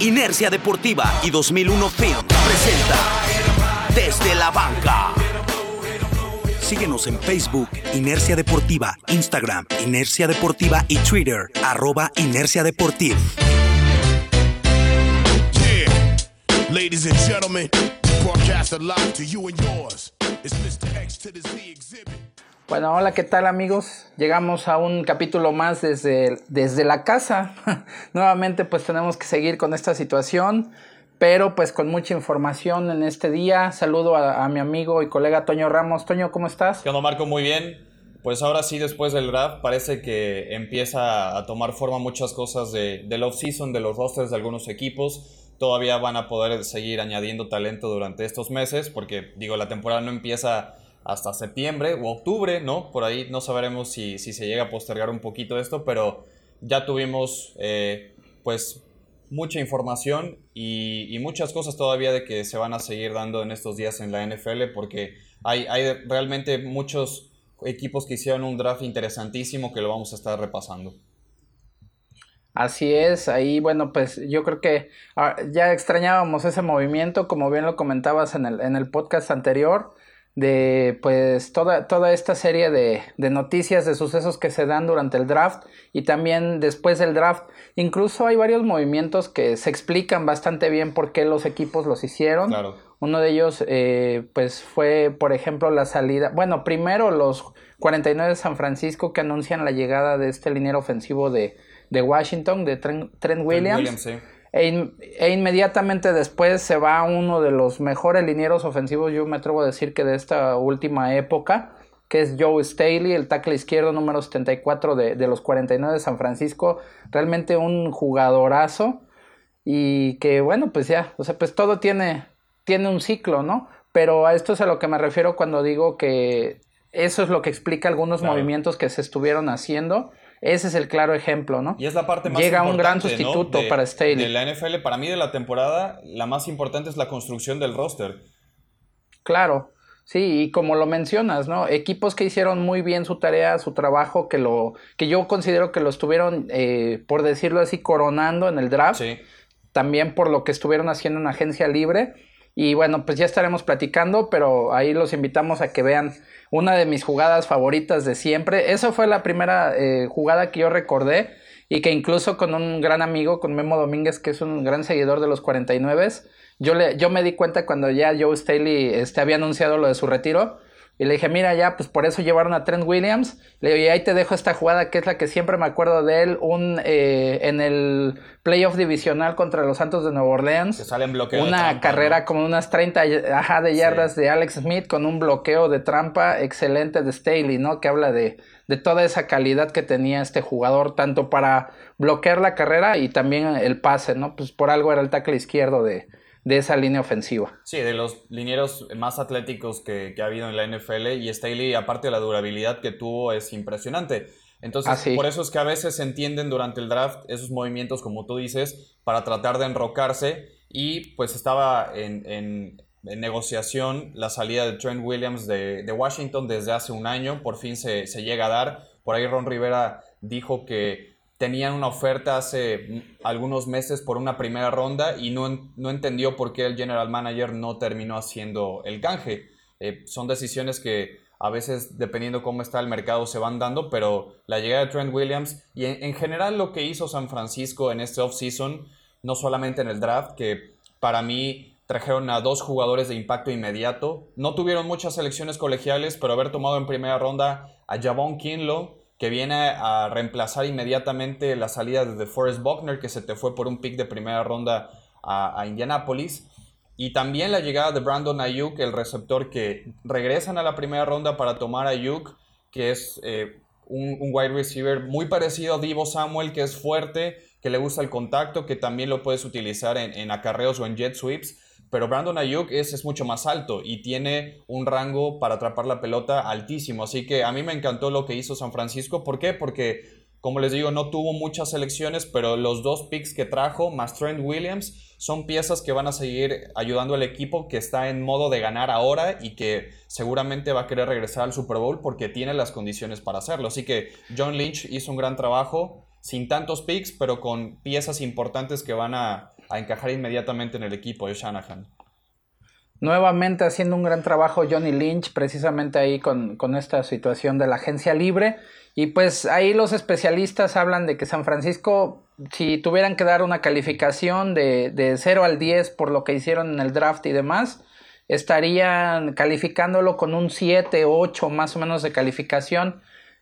Inercia Deportiva y 2001 Film presenta Desde la Banca. Síguenos en Facebook, Inercia Deportiva, Instagram, Inercia Deportiva y Twitter, arroba Inercia Deportiva. Ladies and gentlemen, broadcast live to you and yours. It's Mr. X to the Z exhibit. Bueno, hola, ¿qué tal amigos? Llegamos a un capítulo más desde, desde la casa. Nuevamente pues tenemos que seguir con esta situación, pero pues con mucha información en este día. Saludo a, mi amigo y colega Toño Ramos. Toño, ¿cómo estás? ¿Qué onda, Marco? Muy bien. Pues ahora sí, después del draft, parece que empieza a tomar forma muchas cosas de, del off-season, de los rosters de algunos equipos. Todavía van a poder seguir añadiendo talento durante estos meses, porque digo, la temporada no empieza hasta septiembre o octubre, ¿no? Por ahí no sabremos si, si se llega a postergar un poquito esto, pero ya tuvimos eh, pues mucha información y, y, muchas cosas todavía de que se van a seguir dando en estos días en la NFL, porque hay, hay realmente muchos equipos que hicieron un draft interesantísimo que lo vamos a estar repasando. Así es, ahí bueno, pues yo creo que ah, ya extrañábamos ese movimiento, como bien lo comentabas en el, en el podcast anterior, de pues toda, toda esta serie de, de, noticias, de sucesos que se dan durante el draft y también después del draft. Incluso hay varios movimientos que se explican bastante bien por qué los equipos los hicieron. Claro. Uno de ellos eh, pues fue por ejemplo la salida, bueno, primero los 49 de San Francisco que anuncian la llegada de este liniero ofensivo de de Washington, de Trent, Trent Williams. Williams sí. E, in, e, inmediatamente después se va uno de los mejores linieros ofensivos, yo me atrevo a decir que de esta última época, que es Joe Staley, el tackle izquierdo número 74 de, de los 49 de San Francisco. Realmente un jugadorazo. Y que bueno, pues ya, o sea, pues todo tiene, tiene un ciclo, ¿no? Pero a esto es a lo que me refiero cuando digo que eso es lo que explica algunos claro. movimientos que se estuvieron haciendo ese es el claro ejemplo, ¿no? Y es la parte más Llega importante, un gran sustituto ¿no? de, para Staley. De la NFL, para mí de la temporada, la más importante es la construcción del roster. Claro, sí, y como lo mencionas, ¿no? Equipos que hicieron muy bien su tarea, su trabajo, que lo, que yo considero que lo estuvieron, eh, por decirlo así, coronando en el draft. Sí. También por lo que estuvieron haciendo en agencia libre. Y bueno, pues ya estaremos platicando, pero ahí los invitamos a que vean una de mis jugadas favoritas de siempre. Esa fue la primera eh, jugada que yo recordé y que incluso con un gran amigo, con Memo Domínguez, que es un gran seguidor de los 49, yo, le, yo me di cuenta cuando ya Joe Staley este, había anunciado lo de su retiro. Y le dije, mira, ya, pues por eso llevaron a Trent Williams. Le digo, y ahí te dejo esta jugada que es la que siempre me acuerdo de él. Un, eh, en el playoff divisional contra los Santos de Nueva Orleans. Que sale en bloqueo Una trampa, carrera ¿no? como unas 30 ajá, de yardas sí. de Alex Smith con un bloqueo de trampa excelente de Staley, ¿no? Que habla de, de toda esa calidad que tenía este jugador, tanto para bloquear la carrera y también el pase, ¿no? Pues por algo era el tackle izquierdo de, de esa línea ofensiva. Sí, de los linieros más atléticos que, que, ha habido en la NFL y Staley, aparte de la durabilidad que tuvo, es impresionante. Entonces, Así. por eso es que a veces se entienden durante el draft esos movimientos, como tú dices, para tratar de enrocarse y pues estaba en, en, en negociación la salida de Trent Williams de, de, Washington desde hace un año, por fin se, se llega a dar. Por ahí Ron Rivera dijo que tenían una oferta hace algunos meses por una primera ronda y no, no entendió por qué el general manager no terminó haciendo el canje. Eh, son decisiones que a veces, dependiendo cómo está el mercado, se van dando, pero la llegada de Trent Williams y en, en general lo que hizo San Francisco en este offseason, no solamente en el draft, que para mí trajeron a dos jugadores de impacto inmediato. No tuvieron muchas selecciones colegiales, pero haber tomado en primera ronda a Javon Kinlo, que viene a reemplazar inmediatamente la salida de Forrest Buckner, que se te fue por un pick de primera ronda a, Indianapolis. Y también la llegada de Brandon Ayuk, el receptor que regresan a la primera ronda para tomar a Ayuk, que es eh, un, wide receiver muy parecido a Divo Samuel, que es fuerte, que le gusta el contacto, que también lo puedes utilizar en acarreos o en jet sweeps. Pero Brandon Ayuk es, es, mucho más alto y tiene un rango para atrapar la pelota altísimo. Así que a mí me encantó lo que hizo San Francisco. ¿Por qué? Porque, como les digo, no tuvo muchas selecciones, pero los dos picks que trajo, más Trent Williams, son piezas que van a seguir ayudando al equipo que está en modo de ganar ahora y que seguramente va a querer regresar al Super Bowl porque tiene las condiciones para hacerlo. Así que John Lynch hizo un gran trabajo. sin tantos picks, pero con piezas importantes que van a, a encajar inmediatamente en el equipo de Shanahan. Nuevamente haciendo un gran trabajo Johnny Lynch, precisamente ahí con, con, esta situación de la agencia libre. Y pues ahí los especialistas hablan de que San Francisco, si tuvieran que dar una calificación de, de 0 al 10 por lo que hicieron en el draft y demás, estarían calificándolo con un 7, 8 más o menos de calificación,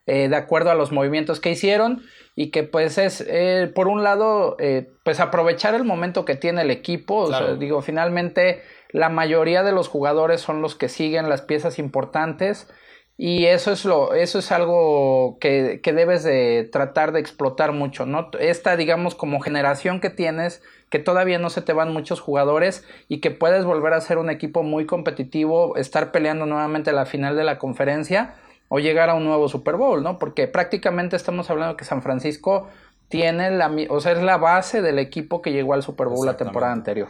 eh, de acuerdo a los movimientos que hicieron y que pues es, eh, por un lado, eh, pues aprovechar el momento que tiene el equipo, o sea, digo, finalmente la mayoría de los jugadores son los que siguen las piezas importantes y eso es lo eso es algo que, que, debes de tratar de explotar mucho no esta digamos como generación que tienes que todavía no se te van muchos jugadores y que puedes volver a ser un equipo muy competitivo estar peleando nuevamente la final de la conferencia o llegar a un nuevo Super Bowl no porque prácticamente estamos hablando que San Francisco tiene la o sea es la base del equipo que llegó al Super Bowl la temporada anterior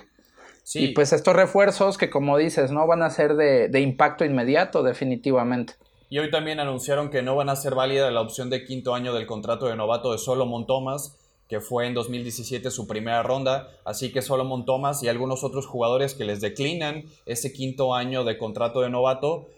y pues estos refuerzos que como dices, no van a ser de, de, impacto inmediato definitivamente. Y hoy también anunciaron que no van a ser válida la opción de quinto año del contrato de novato de Solomon Thomas, que fue en 2017 su primera ronda. Así que Solomon Thomas y algunos otros jugadores que les declinan ese quinto año de contrato de novato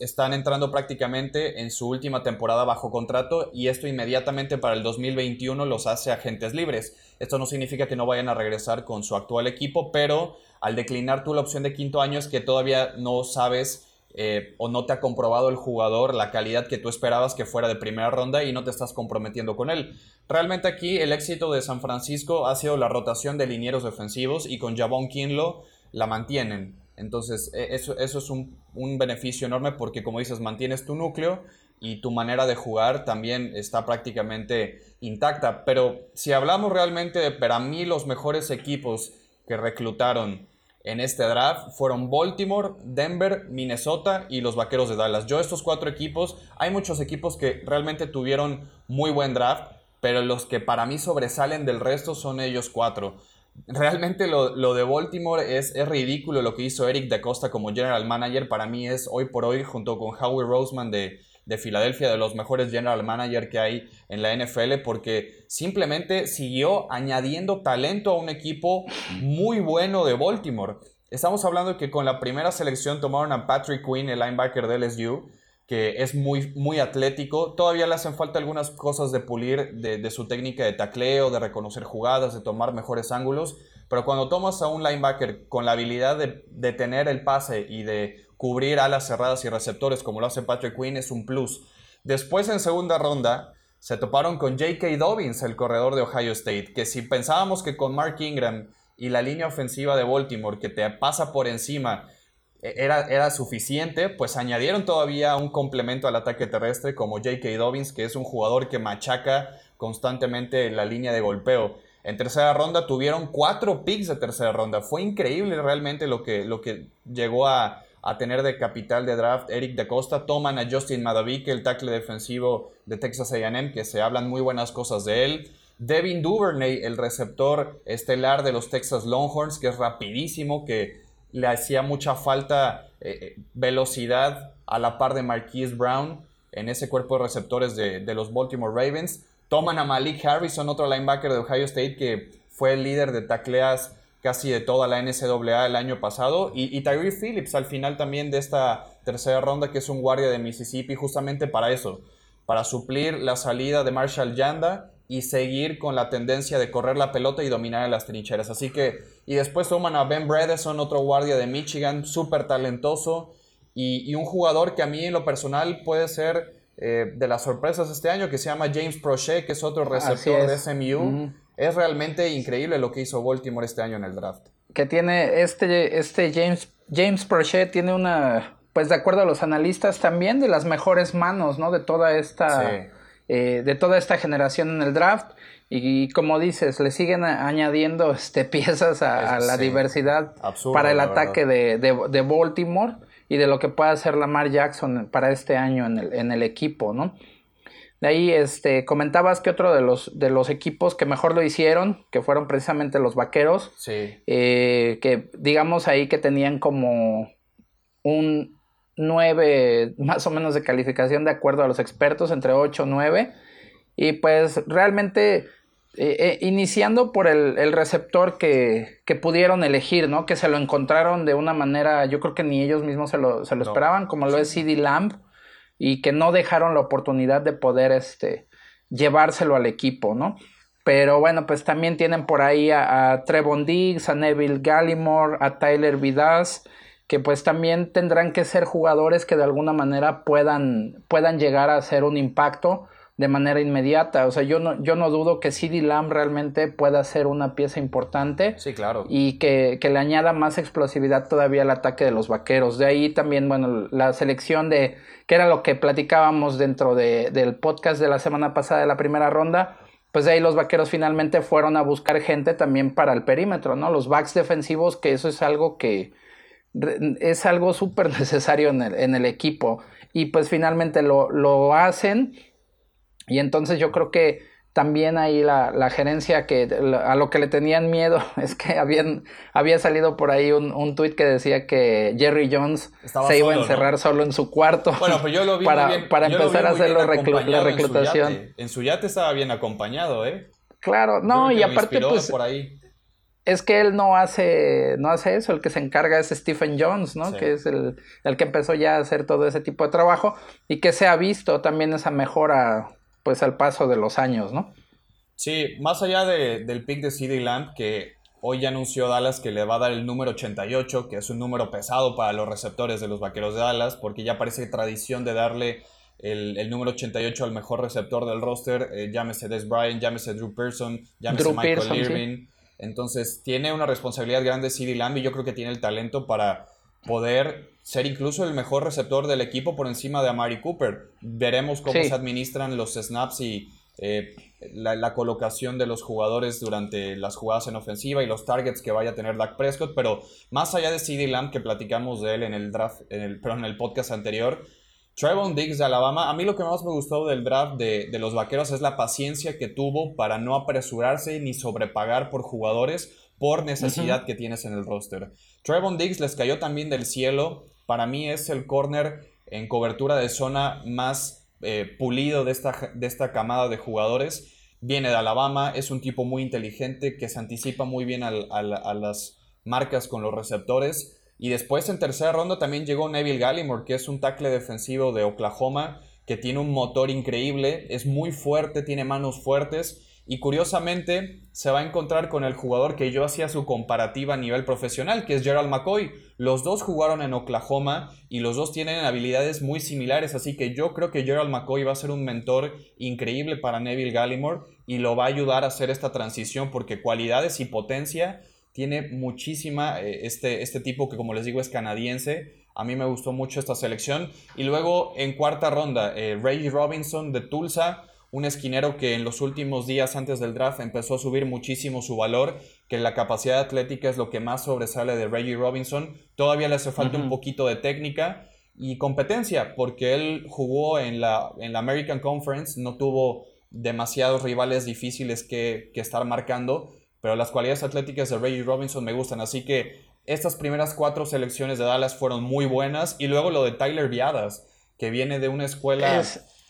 están entrando prácticamente en su última temporada bajo contrato y esto inmediatamente para el 2021 los hace agentes libres. Esto no significa que no vayan a regresar con su actual equipo, pero al declinar tú la opción de quinto año es que todavía no sabes eh, o no te ha comprobado el jugador la calidad que tú esperabas que fuera de primera ronda y no te estás comprometiendo con él. Realmente aquí el éxito de San Francisco ha sido la rotación de linieros defensivos y con Javon Kinlo la mantienen. Entonces, e, eso, eso es un, un, beneficio enorme porque, como dices, mantienes tu núcleo y tu manera de jugar también está prácticamente intacta. Pero si hablamos realmente de, para mí, los mejores equipos que reclutaron en este draft fueron Baltimore, Denver, Minnesota y los Vaqueros de Dallas. Yo estos cuatro equipos, hay muchos equipos que realmente tuvieron muy buen draft, pero los que para mí sobresalen del resto son ellos cuatro. Realmente lo, de Baltimore es, es, ridículo lo que hizo Eric Da Costa como general manager. Para mí es hoy por hoy, junto con Howie Roseman de, de Filadelfia, de los mejores general manager que hay en la NFL, porque simplemente siguió añadiendo talento a un equipo muy bueno de Baltimore. Estamos hablando que con la primera selección tomaron a Patrick Quinn, el linebacker de LSU, que es muy, muy atlético. Todavía le hacen falta algunas cosas de pulir de, de su técnica de tacleo, de reconocer jugadas, de tomar mejores ángulos. Pero cuando tomas a un linebacker con la habilidad de, de tener el pase y de cubrir alas cerradas y receptores como lo hace Patrick Quinn es un plus. Después en segunda ronda se toparon con J.K. Dobbins, el corredor de Ohio State, que si pensábamos que con Mark Ingram y la línea ofensiva de Baltimore que te pasa por encima era, era suficiente, pues añadieron todavía un complemento al ataque terrestre como J.K. Dobbins, que es un jugador que machaca constantemente la línea de golpeo. En tercera ronda tuvieron cuatro picks de tercera ronda. Fue increíble realmente lo que, lo que llegó a, a tener de capital de draft Eric de Costa. Toman a Justin Madavik, el tackle defensivo de Texas AM, que se hablan muy buenas cosas de él. Devin Duvernay, el receptor estelar de los Texas Longhorns, que es rapidísimo, que le hacía mucha falta eh, eh, velocidad a la par de Marquise Brown en ese cuerpo de receptores de, los Baltimore Ravens. Toman a Malik Harrison, otro linebacker de Ohio State, que fue el líder de tacleas casi de toda la NCAA el año pasado. Y, y Tyree Phillips al final también de esta tercera ronda, que es un guardia de Mississippi, justamente para eso, para suplir la salida de Marshall Yanda y seguir con la tendencia de correr la pelota y dominar en las trincheras. Así que, y después toman a Ben Bredesen, otro guardia de Michigan, súper talentoso y, un jugador que a mí en lo personal puede ser eh, de las sorpresas este año, que se llama James Prochet, que es otro receptor de SMU. Es realmente increíble lo que hizo Baltimore este año en el draft. Que tiene este, este James, James Prochet tiene una, pues de acuerdo a los analistas, también de las mejores manos, ¿no? De toda esta, eh, de toda esta generación en el draft. Y, como dices, le siguen añadiendo este, piezas a, la diversidad para el ataque de, de, Baltimore y de lo que pueda hacer Lamar Jackson para este año en el, en el equipo, ¿no? De ahí este, comentabas que otro de los, de los equipos que mejor lo hicieron, que fueron precisamente los vaqueros, sí. Eh, que digamos ahí que tenían como un 9 más o menos de calificación de acuerdo a los expertos, entre 8 y 9. Y pues realmente eh, eh, iniciando por el, receptor que, pudieron elegir, ¿no? Que se lo encontraron de una manera, yo creo que ni ellos mismos se lo, esperaban, como lo es CD Lamb, y que no dejaron la oportunidad de poder este, llevárselo al equipo, ¿no? Pero bueno, pues también tienen por ahí a, Trevon Diggs, a Neville Gallimore, a Tyler Vidas, que pues también tendrán que ser jugadores que de alguna manera puedan, puedan llegar a hacer un impacto de manera inmediata. O sea, yo no, yo no dudo que CD Lamb realmente pueda ser una pieza importante. Sí, claro. Y que, le añada más explosividad todavía al ataque de los vaqueros. De ahí también, bueno, la selección de, que era lo que platicábamos dentro de, del podcast de la semana pasada de la primera ronda. Pues de ahí los vaqueros finalmente fueron a buscar gente también para el perímetro, ¿no? Los backs defensivos, que eso es algo que es algo súper necesario en el, en el equipo. Y pues finalmente lo, lo hacen y entonces yo creo que también ahí la, gerencia que a lo que le tenían miedo es que habían, había salido por ahí un, un tuit que decía que Jerry Jones se iba a encerrar solo en su cuarto bueno, pues yo lo vi para, para empezar a hacer la reclutación. En su, yate, estaba bien acompañado, ¿eh? Claro, no, y aparte pues por ahí. Es que él no hace, no hace eso, el que se encarga es Stephen Jones, ¿no? Que es el, el que empezó ya a hacer todo ese tipo de trabajo y que se ha visto también esa mejora pues al paso de los años, ¿no? Sí, más allá del pick de CD Lamb, que hoy ya anunció Dallas que le va a dar el número 88, que es un número pesado para los receptores de los Vaqueros de Dallas, porque ya parece tradición de darle el, número 88 al mejor receptor del roster, eh, llámese Des Bryant, llámese Drew Pearson, llámese Michael Irving. Entonces tiene una responsabilidad grande CD Lamb y yo creo que tiene el talento para poder ser incluso el mejor receptor del equipo por encima de Amari Cooper. Veremos cómo se administran los snaps y eh, la, colocación de los jugadores durante las jugadas en ofensiva y los targets que vaya a tener Dak Prescott. Pero más allá de CD Lamb, que platicamos de él en el draft, en el, perdón, en el podcast anterior, Trevon Diggs de Alabama, a mí lo que más me gustó del draft de, de los vaqueros es la paciencia que tuvo para no apresurarse ni sobrepagar por jugadores por necesidad que tienes en el roster. Trevon Diggs les cayó también del cielo. Para mí es el corner en cobertura de zona más eh, pulido de esta, de esta camada de jugadores. Viene de Alabama, es un tipo muy inteligente que se anticipa muy bien a las marcas con los receptores. Y después en tercera ronda también llegó Neville Gallimore, que es un tackle defensivo de Oklahoma, que tiene un motor increíble, es muy fuerte, tiene manos fuertes y curiosamente se va a encontrar con el jugador que yo hacía su comparativa a nivel profesional, que es Gerald McCoy. Los dos jugaron en Oklahoma y los dos tienen habilidades muy similares, así que yo creo que Gerald McCoy va a ser un mentor increíble para Neville Gallimore y lo va a ayudar a hacer esta transición porque cualidades y potencia tiene muchísima eh, este, este tipo que como les digo es canadiense. A mí me gustó mucho esta selección. Y luego en cuarta ronda, eh, Reggie Robinson de Tulsa un esquinero que en los últimos días antes del draft empezó a subir muchísimo su valor, que la capacidad atlética es lo que más sobresale de Reggie Robinson. Todavía le hace falta un poquito de técnica y competencia, porque él jugó en la, en la American Conference, no tuvo demasiados rivales difíciles que, que estar marcando, pero las cualidades atléticas de Reggie Robinson me gustan, así que estas primeras cuatro selecciones de Dallas fueron muy buenas y luego lo de Tyler Viadas, que viene de una escuela...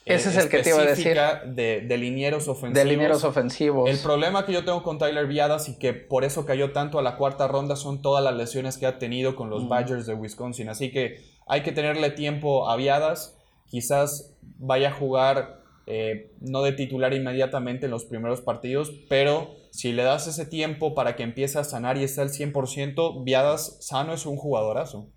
Ese es el que te iba a decir. De, de linieros ofensivos. De linieros ofensivos. El problema que yo tengo con Tyler Viadas y que por eso cayó tanto a la cuarta ronda son todas las lesiones que ha tenido con los Badgers de Wisconsin. Así que hay que tenerle tiempo a Viadas. Quizás vaya a jugar eh, no de titular inmediatamente en los primeros partidos, pero si le das ese tiempo para que empiece a sanar y esté al 100%, Viadas sano es un jugadorazo.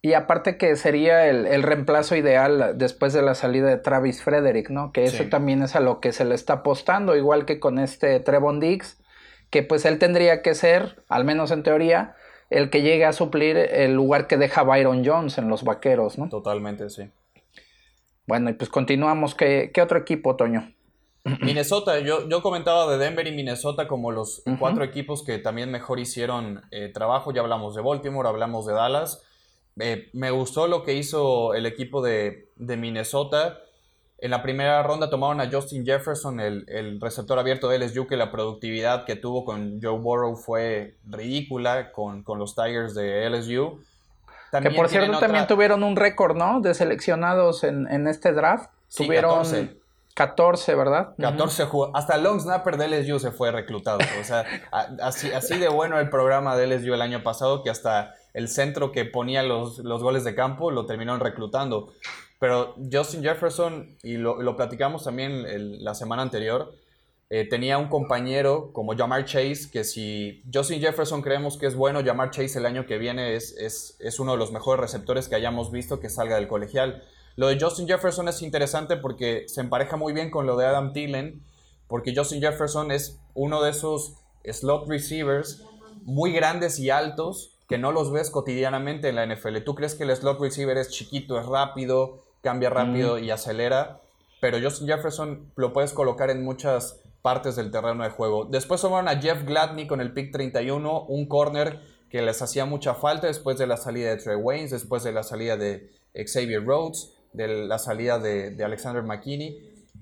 Y aparte que sería el, reemplazo ideal después de la salida de Travis Frederick, ¿no? Que eso también es a lo que se le está apostando, igual que con este Trevon Diggs, que pues él tendría que ser, al menos en teoría, el que llegue a suplir el lugar que deja Byron Jones en los Vaqueros, ¿no? Totalmente, sí. Bueno, y pues continuamos. ¿Qué, qué otro equipo, Toño? Minnesota, yo, yo comentaba de Denver y Minnesota como los cuatro equipos que también mejor hicieron eh, trabajo. Ya hablamos de Baltimore, hablamos de Dallas. Eh, me gustó lo que hizo el equipo de, Minnesota. En la primera ronda tomaron a Justin Jefferson, el, receptor abierto de LSU, que la productividad que tuvo con Joe Burrow fue ridícula con, los Tigers de LSU. que por cierto también tuvieron un récord, ¿no? De seleccionados en, este draft. tuvieron 14. 14, ¿verdad? 14 jugó. Hasta el long snapper de LSU se fue reclutado. O sea, así, así de bueno el programa de LSU el año pasado que hasta el centro que ponía los, los goles de campo lo terminaron reclutando. Pero Justin Jefferson, y lo, lo platicamos también la semana anterior, eh, tenía un compañero como Jamar Chase, que si Justin Jefferson creemos que es bueno, Jamar Chase el año que viene es, es, es, uno de los mejores receptores que hayamos visto que salga del colegial. Lo de Justin Jefferson es interesante porque se empareja muy bien con lo de Adam Thielen, porque Justin Jefferson es uno de esos slot receivers muy grandes y altos que no los ves cotidianamente en la NFL. Tú crees que el slot receiver es chiquito, es rápido, cambia rápido y acelera, pero Justin Jefferson lo puedes colocar en muchas partes del terreno de juego. Después tomaron a Jeff Gladney con el pick 31, un corner que les hacía mucha falta después de la salida de Trey Waynes, después de la salida de Xavier Rhodes, de la salida de, Alexander McKinney,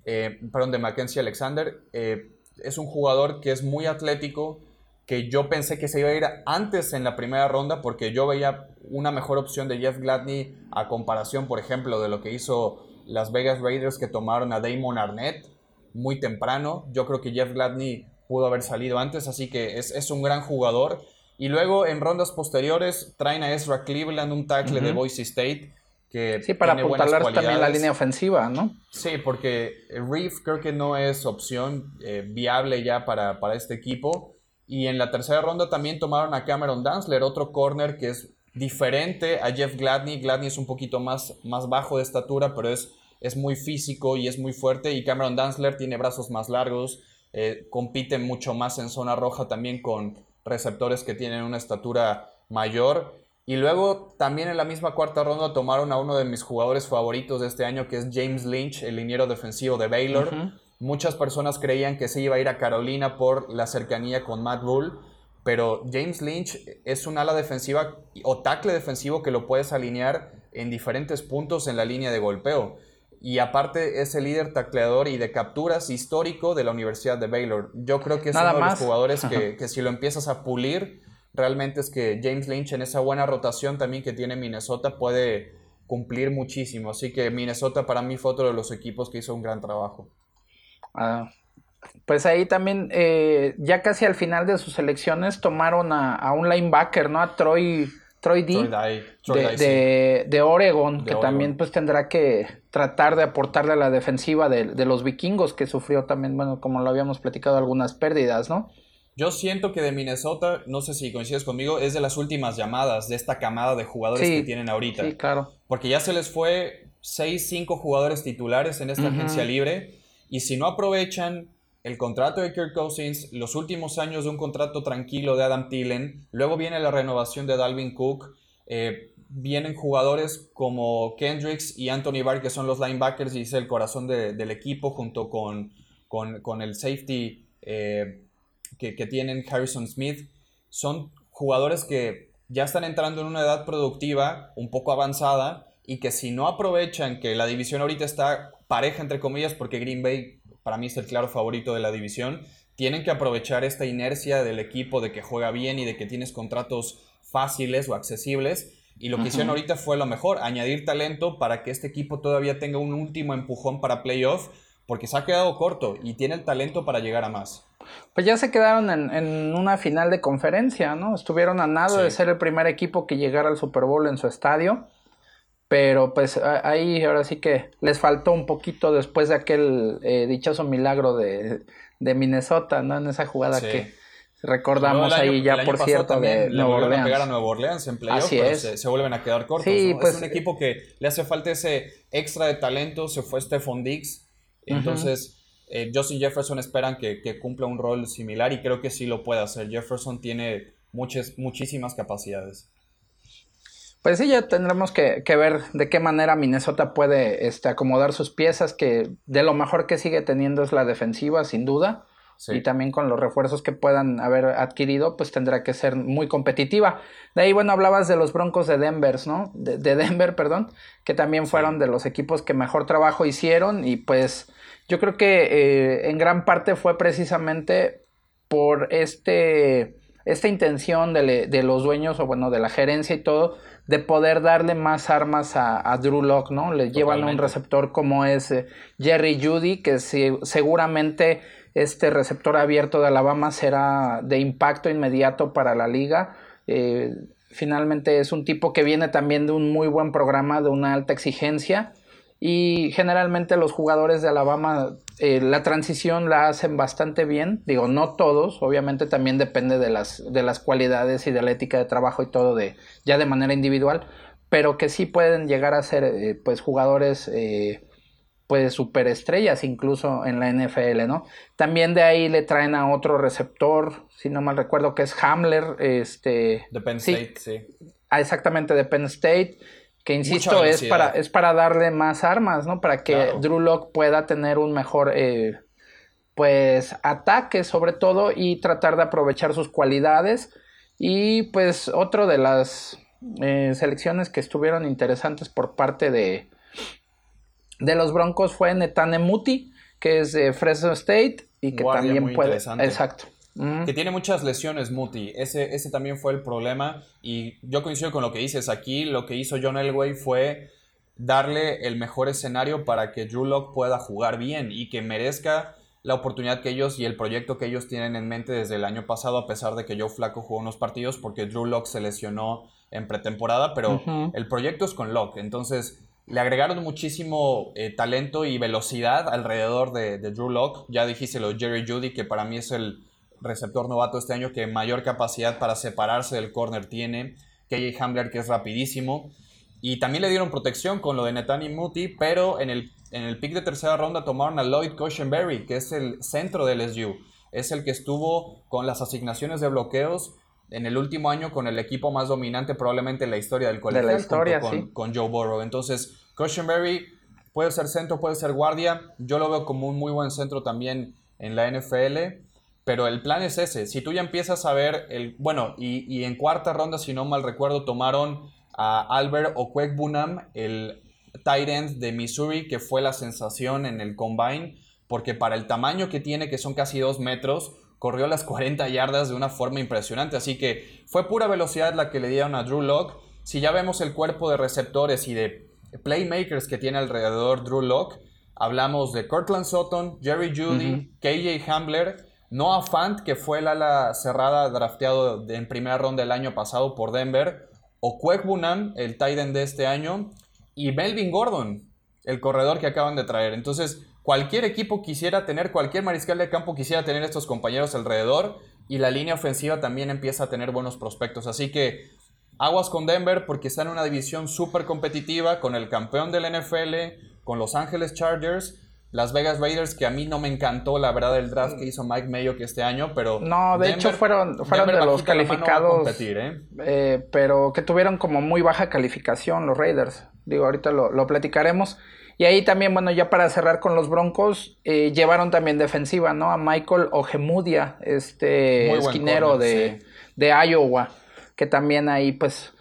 eh, perdón, de Mackenzie Alexander. Eh, es un jugador que es muy atlético, que yo pensé que se iba a ir antes en la primera ronda porque yo veía una mejor opción de Jeff Gladney a comparación, por ejemplo, de lo que hizo las Vegas Raiders que tomaron a Damon Arnett muy temprano. Yo creo que Jeff Gladney pudo haber salido antes, así que es, un gran jugador. Y luego en rondas posteriores traen a Ezra Cleveland, un tackle de Boise State. Que sí, para apuntalar también la línea ofensiva, ¿no? Sí, porque Reef creo que no es opción eh, viable ya para, para este equipo. Y en la tercera ronda también tomaron a Cameron Danzler, otro corner que es diferente a Jeff Gladney. Gladney es un poquito más, más bajo de estatura, pero es es muy físico y es muy fuerte y Cameron Danzler tiene brazos más largos, eh, compite mucho más en zona roja también con receptores que tienen una estatura mayor. Y luego también en la misma cuarta ronda tomaron a uno de mis jugadores favoritos de este año, que es James Lynch, el liniero defensivo de Baylor. Muchas personas creían que se iba a ir a Carolina por la cercanía con Matt Rule, pero James Lynch es un ala defensiva o tackle defensivo que lo puedes alinear en diferentes puntos en la línea de golpeo. Y aparte es el líder tacleador y de capturas histórico de la Universidad de Baylor. Yo creo que es uno de los jugadores que, que, si lo empiezas a pulir, realmente es que James Lynch en esa buena rotación también que tiene Minnesota puede cumplir muchísimo. Así que Minnesota para mí fue otro de los equipos que hizo un gran trabajo. Ah, pues ahí también, eh, ya casi al final de sus elecciones, tomaron a, a un linebacker, ¿no? A Troy Troy D. de, Oregon, que también pues tendrá que tratar de aportarle a la defensiva de, los vikingos, que sufrió también, bueno, como lo habíamos platicado, algunas pérdidas, ¿no? Yo siento que de Minnesota, no sé si coincides conmigo, es de las últimas llamadas de esta camada de jugadores que tienen ahorita. Sí, claro. Porque ya se les fue 6, 5 jugadores titulares en esta agencia libre y si no aprovechan el contrato de Kirk Cousins, los últimos años de un contrato tranquilo de Adam Thielen, luego viene la renovación de Dalvin Cook, eh, vienen jugadores como Kendricks y Anthony Barr, que son los linebackers y es el corazón del equipo, junto con, con, el safety eh, que, que tienen Harrison Smith. Son jugadores que ya están entrando en una edad productiva un poco avanzada y que si no aprovechan que la división ahorita está pareja, entre comillas, porque Green Bay para mí es el claro favorito de la división. Tienen que aprovechar esta inercia del equipo de que juega bien y de que tienes contratos fáciles o accesibles. Y lo que hicieron ahorita fue lo mejor, añadir talento para que este equipo todavía tenga un último empujón para playoff, porque se ha quedado corto y tiene el talento para llegar a más. Pues ya se quedaron en, una final de conferencia, ¿no? Estuvieron a nada de ser el primer equipo que llegara al Super Bowl en su estadio. Pero pues ahí ahora sí que les faltó un poquito después de aquel eh, dichoso milagro de, Minnesota, ¿no? En esa jugada que recordamos ahí ya por cierto de Nueva Orleans. a pegar a Nueva Orleans en playoff, pero Se, vuelven a quedar cortos. Pues, es un equipo que le hace falta ese extra de talento, se fue Stephon Diggs, entonces eh, Justin Jefferson esperan que, que, cumpla un rol similar y creo que sí lo puede hacer. Jefferson tiene muchas, muchísimas capacidades. Pues sí, ya tendremos que, ver de qué manera Minnesota puede este, acomodar sus piezas, que de lo mejor que sigue teniendo es la defensiva, sin duda. Y también con los refuerzos que puedan haber adquirido, pues tendrá que ser muy competitiva. De ahí, bueno, hablabas de los Broncos de Denver, ¿no? De, Denver, perdón, que también fueron de los equipos que mejor trabajo hicieron y pues yo creo que eh, en gran parte fue precisamente por este esta intención de, de, los dueños o bueno, de la gerencia y todo, de poder darle más armas a, a Drew Lock, ¿no? Le llevan a un receptor como es eh, Jerry Judy, que seguramente este receptor abierto de Alabama será de impacto inmediato para la liga. Eh, finalmente es un tipo que viene también de un muy buen programa, de una alta exigencia. Y generalmente los jugadores de Alabama eh, la transición la hacen bastante bien. Digo, no todos, obviamente también depende de las, de las cualidades y de la ética de trabajo y todo de, ya de manera individual, pero que sí pueden llegar a ser eh, pues jugadores eh, pues superestrellas incluso en la NFL, ¿no? También de ahí le traen a otro receptor, si no mal recuerdo, que es Hamler, este... De Penn State, sí. Ah, exactamente, de Penn State que insisto es para, es para darle más armas, ¿no? Para que Drew Lock pueda tener un mejor eh, pues ataque sobre todo y tratar de aprovechar sus cualidades. Y pues otro de las eh, selecciones que estuvieron interesantes por parte de, de los Broncos fue Netane Muti, que es de Fresno State y que también puede... Exacto. Que tiene muchas lesiones, Muti. Ese, ese también fue el problema. Y yo coincido con lo que dices. Aquí lo que hizo John Elway fue darle el mejor escenario para que Drew Lock pueda jugar bien y que merezca la oportunidad que ellos y el proyecto que ellos tienen en mente desde el año pasado, a pesar de que Joe Flaco jugó unos partidos porque Drew Lock se lesionó en pretemporada, pero el proyecto es con Lock. Entonces, le agregaron muchísimo eh, talento y velocidad alrededor de, de Drew Lock. Ya dijiste lo Jerry Judy, que para mí es el receptor novato este año que mayor capacidad para separarse del corner tiene. KJ Hamler que es rapidísimo. Y también le dieron protección con lo de Netani Muti, pero en el, en el pick de tercera ronda tomaron a Lloyd Cushenberry, que es el centro del LSU. Es el que estuvo con las asignaciones de bloqueos en el último año con el equipo más dominante probablemente en la historia del colegio. De la historia, con, con Joe Burrow. Entonces, Cushenberry puede ser centro, puede ser guardia. Yo lo veo como un muy buen centro también en la NFL. Pero el plan es ese. Si tú ya empiezas a ver el. Bueno, y, en cuarta ronda, si no mal recuerdo, tomaron a Albert Okwekbunam, el tight end de Missouri, que fue la sensación en el combine, porque para el tamaño que tiene, que son casi dos metros, corrió las 40 yardas de una forma impresionante. Así que fue pura velocidad la que le dieron a Drew Locke. Si ya vemos el cuerpo de receptores y de playmakers que tiene alrededor Drew Locke, hablamos de Cortland Sutton, Jerry Judy, KJ Hamler Noah Fant, que fue el ala cerrada drafteado en primera ronda el año pasado por Denver, o Bunam, el tight end de este año, y Melvin Gordon, el corredor que acaban de traer. Entonces, cualquier equipo quisiera tener, cualquier mariscal de campo quisiera tener estos compañeros alrededor, y la línea ofensiva también empieza a tener buenos prospectos. Así que aguas con Denver porque está en una división súper competitiva con el campeón del NFL, con Los Ángeles Chargers las Vegas Raiders, que a mí no me encantó la verdad el draft que hizo Mike Mayo que este año, pero... No, de hecho fueron, fueron de los calificados, ¿eh? Eh, pero que tuvieron como muy baja calificación los Raiders. Digo, ahorita lo, platicaremos. Y ahí también, bueno, ya para cerrar con los Broncos, eh, llevaron también defensiva, ¿no? A Michael Ojemudia, este esquinero de, de Iowa, que también ahí pues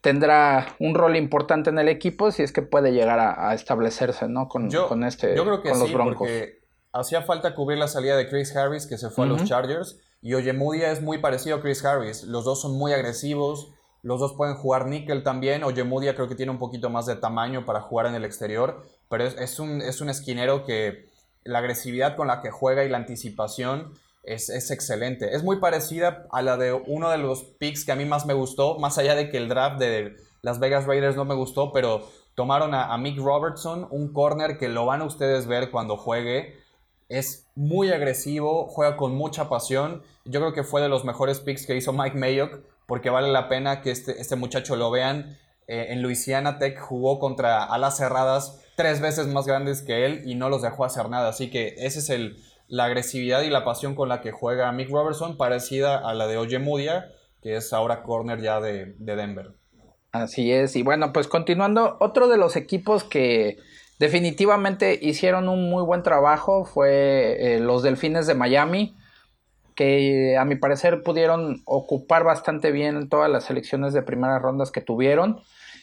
tendrá un rol importante en el equipo si es que puede llegar a, establecerse, ¿no? Con, con este, yo creo que con los Broncos. Porque hacía falta cubrir la salida de Chris Harris, que se fue a los Chargers, y Ojemudia es muy parecido a Chris Harris. Los dos son muy agresivos, los dos pueden jugar níquel también. Ojemudia creo que tiene un poquito más de tamaño para jugar en el exterior, pero es, es, un, es un esquinero que la agresividad con la que juega y la anticipación es, excelente. Es muy parecida a la de uno de los picks que a mí más me gustó, más allá de que el draft de Las Vegas Raiders no me gustó, pero tomaron a, Mick Robertson, un corner que lo van a ustedes ver cuando juegue. Es muy agresivo, juega con mucha pasión. Yo creo que fue de los mejores picks que hizo Mike Mayock, porque vale la pena que este, este muchacho lo vean. Eh, en Louisiana Tech jugó contra alas cerradas tres veces más grandes que él y no los dejó hacer nada. Así que ese es el, la agresividad y la pasión con la que juega Mick Robertson, parecida a la de Oye Mudia, que es ahora corner ya de, Denver. Así es, y bueno, pues continuando, otro de los equipos que definitivamente hicieron un muy buen trabajo fue eh, los Delfines de Miami, que a mi parecer pudieron ocupar bastante bien todas las selecciones de primeras rondas que tuvieron.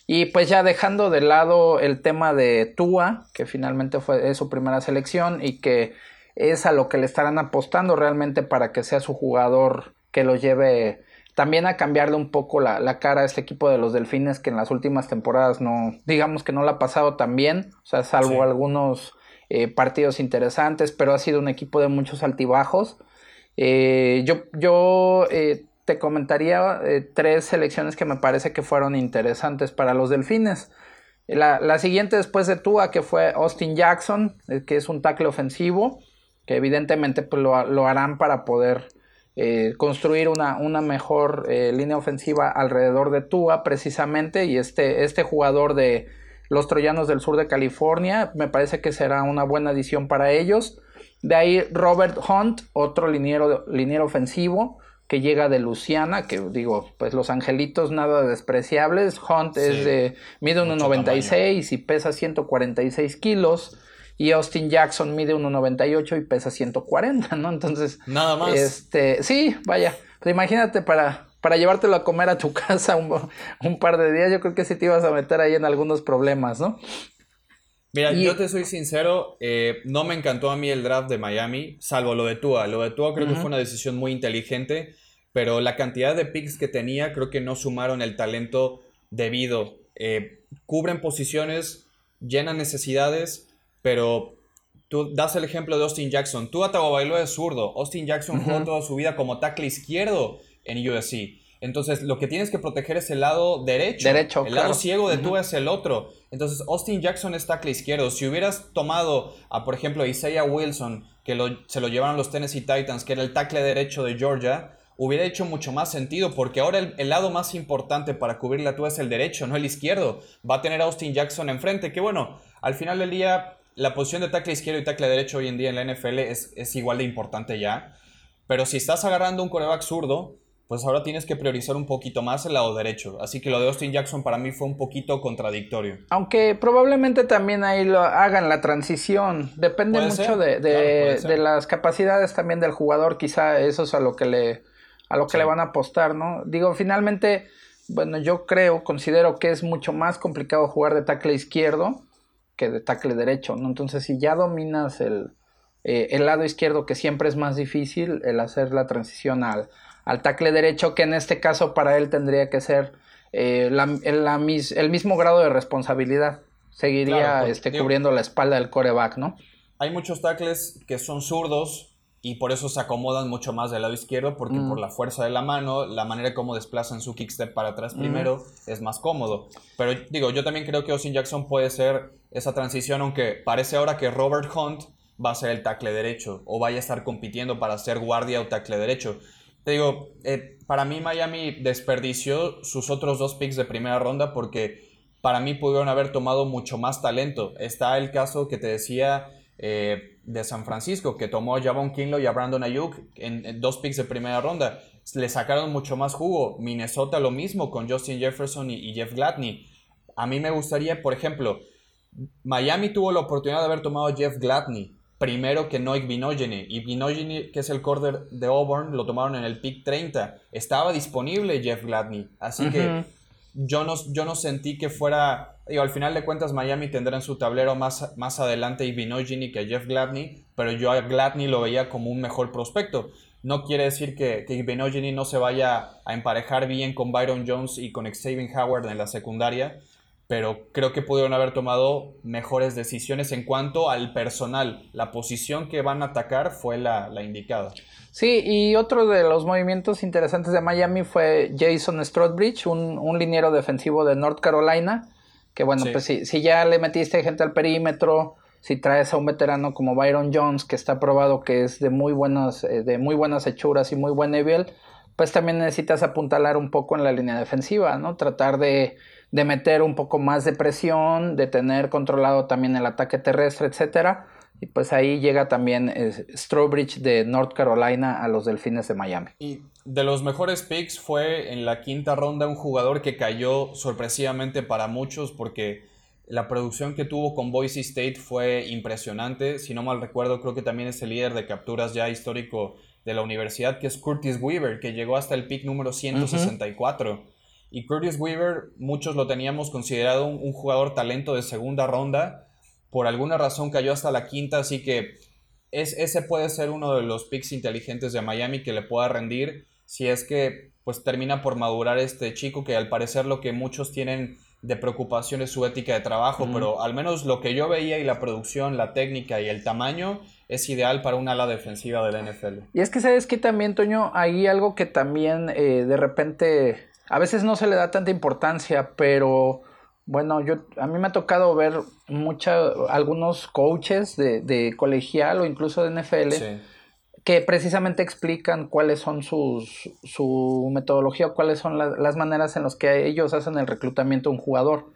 Y pues ya dejando de lado el tema de Tua, que finalmente fue su primera selección y que es a lo que le estarán apostando realmente para que sea su jugador que lo lleve también a cambiarle un poco la, cara a este equipo de los Delfines que en las últimas temporadas no, digamos que no la ha pasado tan bien, o sea, salvo algunos eh, partidos interesantes, pero ha sido un equipo de muchos altibajos. Eh, yo yo eh, te comentaría tres selecciones que me parece que fueron interesantes para los Delfines. La, siguiente después de Tua, que fue Austin Jackson, que es un tackle ofensivo, que evidentemente pues, lo, lo harán para poder eh, construir una, una mejor eh, línea ofensiva alrededor de Tua precisamente y este, este jugador de los Troyanos del sur de California me parece que será una buena adición para ellos. De ahí Robert Hunt, otro liniero, liniero ofensivo que llega de Luciana, que digo, pues los angelitos nada despreciables. Hunt es de mide 1.96 y pesa 146 kilos y Austin Jackson mide 1.98 y pesa 140, ¿no? Entonces, nada más. Este, sí, vaya, pues imagínate para, para llevártelo a comer a tu casa un, par de días, yo creo que sí te ibas a meter ahí en algunos problemas, ¿no? Mira, yo te soy sincero, eh, no me encantó a mí el draft de Miami, salvo lo de Tua. Lo de Tua creo que fue una decisión muy inteligente, pero la cantidad de picks que tenía creo que no sumaron el talento debido. Eh, cubren posiciones, llenan necesidades, pero tú das el ejemplo de Austin Jackson. Tú bailó de zurdo. Austin Jackson jugó toda su vida como tackle izquierdo en USC. Entonces, lo que tienes que proteger es el lado derecho. derecho el lado ciego de tú es el otro. Entonces, Austin Jackson es tackle izquierdo. Si hubieras tomado a, por ejemplo, Isaiah Wilson, que se lo llevaron los Tennessee Titans, que era el tackle derecho de Georgia, hubiera hecho mucho más sentido, porque ahora el, lado más importante para cubrir la tú es el derecho, no el izquierdo. Va a tener a Austin Jackson enfrente, que bueno, al final del día la posición de tackle izquierdo y tackle derecho hoy en día en la NFL es, igual de importante ya. Pero si estás agarrando un coreback zurdo, pues ahora tienes que priorizar un poquito más el lado derecho. Así que lo de Austin Jackson para mí fue un poquito contradictorio. Aunque probablemente también ahí lo hagan la transición. Depende mucho de, las capacidades también del jugador. Quizá eso es a lo que le, a lo que le van a apostar, ¿no? Digo, finalmente, bueno, yo creo, considero que es mucho más complicado jugar de tackle izquierdo que de tackle derecho, ¿no? Entonces, si ya dominas el, eh, el lado izquierdo, que siempre es más difícil, el hacer la transición al, al tackle derecho, que en este caso para él tendría que ser eh, el, mismo grado de responsabilidad. Seguiría pues, este, cubriendo la espalda del coreback, ¿no? Hay muchos tackles que son zurdos y por eso se acomodan mucho más del lado izquierdo porque por mm. la fuerza de la mano, la manera como desplazan su kickstep para atrás mm. primero es más cómodo. Pero digo, yo también creo que Austin Jackson puede ser esa transición, aunque parece ahora que Robert Hunt va a ser el tackle derecho o vaya a estar compitiendo para ser guardia o tackle derecho. Te digo, eh, para mí Miami desperdició sus otros dos picks de primera ronda porque para mí pudieron haber tomado mucho más talento. Está el caso que te decía eh, de San Francisco, que tomó a Javon Kinlo y a Brandon Ayuk en, dos picks de primera ronda. Le sacaron mucho más jugo. Minnesota lo mismo con Justin Jefferson y, Jeff Gladney. A mí me gustaría, por ejemplo, Miami tuvo la oportunidad de haber tomado a Jeff Gladney primero que Binogany. Y Binogany, que es el corner de Auburn, lo tomaron en el pick 30. Estaba disponible Jeff Gladney. Así que yo no, yo no sentí que fuera. Digo, al final de cuentas, Miami tendrá en su tablero más, más adelante Ibinogini que Jeff Gladney, pero yo a Gladney lo veía como un mejor prospecto. No quiere decir que, que no se vaya a emparejar bien con Byron Jones y con Xavier Howard en la secundaria, pero creo que pudieron haber tomado mejores decisiones en cuanto al personal. La posición que van a atacar fue la, la indicada. Sí, y otro de los movimientos interesantes de Miami fue Jason Strodbridge, un, un liniero defensivo de North Carolina, que bueno, pues si, si ya le metiste gente al perímetro, si traes a un veterano como Byron Jones, que está probado que es de muy buenas, eh, de muy buenas hechuras y muy buen nivel, pues también necesitas apuntalar un poco en la línea defensiva, ¿no? Tratar de, de meter un poco más de presión, de tener controlado también el ataque terrestre, etcétera y pues ahí llega también eh, Strawbridge de North Carolina a los Delfines de Miami. Y de los mejores picks fue en la quinta ronda un jugador que cayó sorpresivamente para muchos porque la producción que tuvo con Boise State fue impresionante. Si no mal recuerdo, creo que también es el líder de capturas ya histórico de la universidad, que es Curtis Weaver, que llegó hasta el pick número 164. Y Curtis Weaver, muchos lo teníamos considerado un jugador talento de segunda ronda por alguna razón cayó hasta la quinta, así que es, ese puede ser uno de los picks inteligentes de Miami que le pueda rendir. si es que pues termina por madurar este chico que al parecer lo que muchos tienen de preocupación es su ética de trabajo, pero al menos lo que yo veía y la producción, la técnica y el tamaño es ideal para un ala defensiva del NFL. Y es que sabes que también, Toño, hay algo que también eh, de repente a veces no se le da tanta importancia, pero bueno, yo a mí me ha tocado ver mucha, algunos coaches de, de colegial o incluso de NFL que precisamente explican cuáles son sus, su metodología o cuáles son las maneras en las que ellos hacen el reclutamiento de un jugador.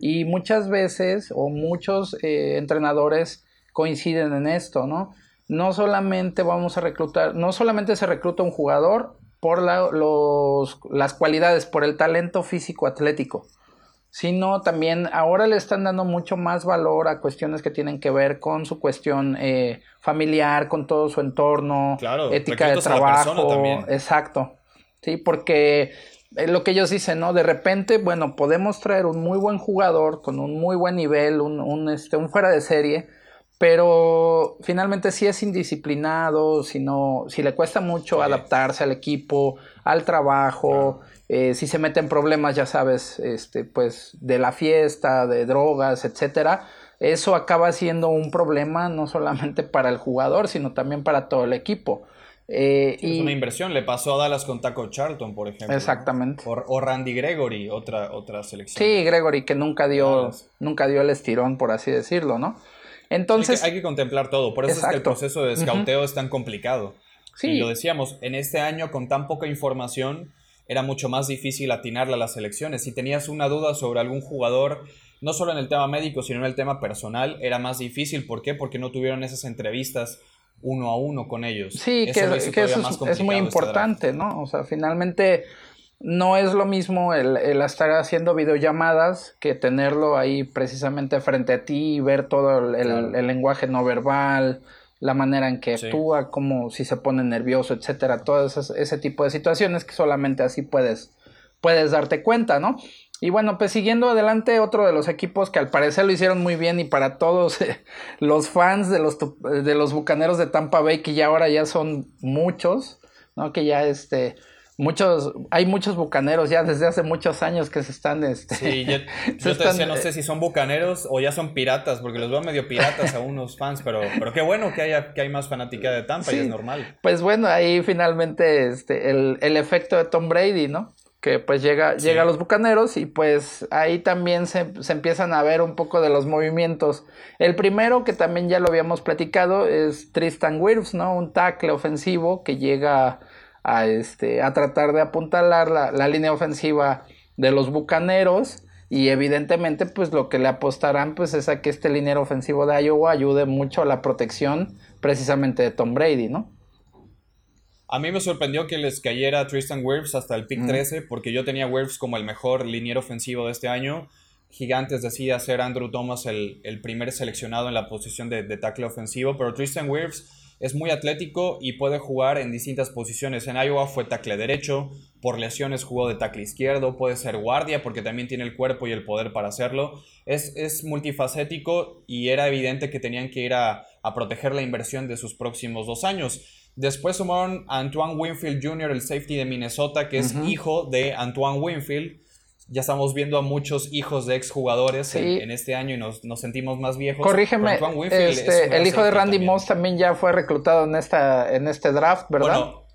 Y muchas veces o muchos eh, entrenadores coinciden en esto, ¿no? No solamente vamos a reclutar, no solamente se recluta un jugador por los, las cualidades, por el talento físico atlético, sino también ahora le están dando mucho más valor a cuestiones que tienen que ver con su cuestión eh, familiar, con todo su entorno, ética de trabajo, exacto, sí, porque eh, lo que ellos dicen, ¿no? De repente, bueno, podemos traer un muy buen jugador con un muy buen nivel, un, un, este, un fuera de serie, pero finalmente si es indisciplinado, si no, si le cuesta mucho adaptarse al equipo, al trabajo, eh, si se mete en problemas, ya sabes, este, pues de la fiesta, de drogas, etcétera, eso acaba siendo un problema no solamente para el jugador, sino también para todo el equipo. Eh, y... Es una inversión, le pasó a Dallas con Taco Charlton, por ejemplo. Exactamente. O, Randy Gregory, otra, otra selección. Sí, Gregory, que nunca dio, nunca dio el estirón, por así decirlo, ¿no? Entonces... Hay que, contemplar todo, por eso es que el proceso de escauteo es tan complicado. Sí. Y lo decíamos, en este año con tan poca información, era mucho más difícil atinarle a las elecciones. Si tenías una duda sobre algún jugador, no solo en el tema médico, sino en el tema personal, era más difícil. ¿Por qué? Porque no tuvieron esas entrevistas uno a uno con ellos. Sí, que, eso es, muy este importante, ¿no? O sea, finalmente no es lo mismo el, estar haciendo videollamadas que tenerlo ahí precisamente frente a ti y ver todo el, el lenguaje no verbal, la manera en que actúa, como si se pone nervioso, etcétera, todo ese tipo de situaciones que solamente así puedes, puedes darte cuenta, ¿no? Y bueno, pues siguiendo adelante, otro de los equipos que al parecer lo hicieron muy bien y para todos los fans de los, de los Bucaneros de Tampa Bay, que ya ahora ya son muchos, ¿no? Que ya este, muchos, hay muchos bucaneros ya desde hace muchos años que se están, este, sí, yo, te decía, no sé si son bucaneros o ya son piratas, porque los veo medio piratas a unos fans, pero, pero qué bueno que haya, que hay más fanática de Tampa y es normal. Pues bueno, ahí finalmente, este, el, el efecto de Tom Brady, ¿no? que pues llega, llega a los bucaneros y pues ahí también se, se, empiezan a ver un poco de los movimientos. El primero, que también ya lo habíamos platicado, es Tristan Wirfs, ¿no? Un tackle ofensivo que llega a, este, a tratar de apuntalar la, la línea ofensiva de los Bucaneros y evidentemente pues lo que le apostarán pues es a que este liniero ofensivo de Iowa ayude mucho a la protección precisamente de Tom Brady, ¿no? A mí me sorprendió que les cayera Tristan Wirfs hasta el pick 13 porque yo tenía Wirfs como el mejor liniero ofensivo de este año. Gigantes decía ser Andrew Thomas el, el primer seleccionado en la posición de, de tackle ofensivo, pero Tristan Wirfs es muy atlético y puede jugar en distintas posiciones. En Iowa fue tackle derecho, por lesiones jugó de tackle izquierdo, puede ser guardia porque también tiene el cuerpo y el poder para hacerlo. Es, es multifacético y era evidente que tenían que ir a, a, proteger la inversión de sus próximos dos años. Después sumaron a Antoine Winfield Jr., el safety de Minnesota, que es hijo de Antoine Winfield ya estamos viendo a muchos hijos de exjugadores en, este año y nos, sentimos más viejos. Corrígeme, este, el hijo de Randy Moss también ya fue reclutado en, esta, en este draft, ¿verdad? Bueno,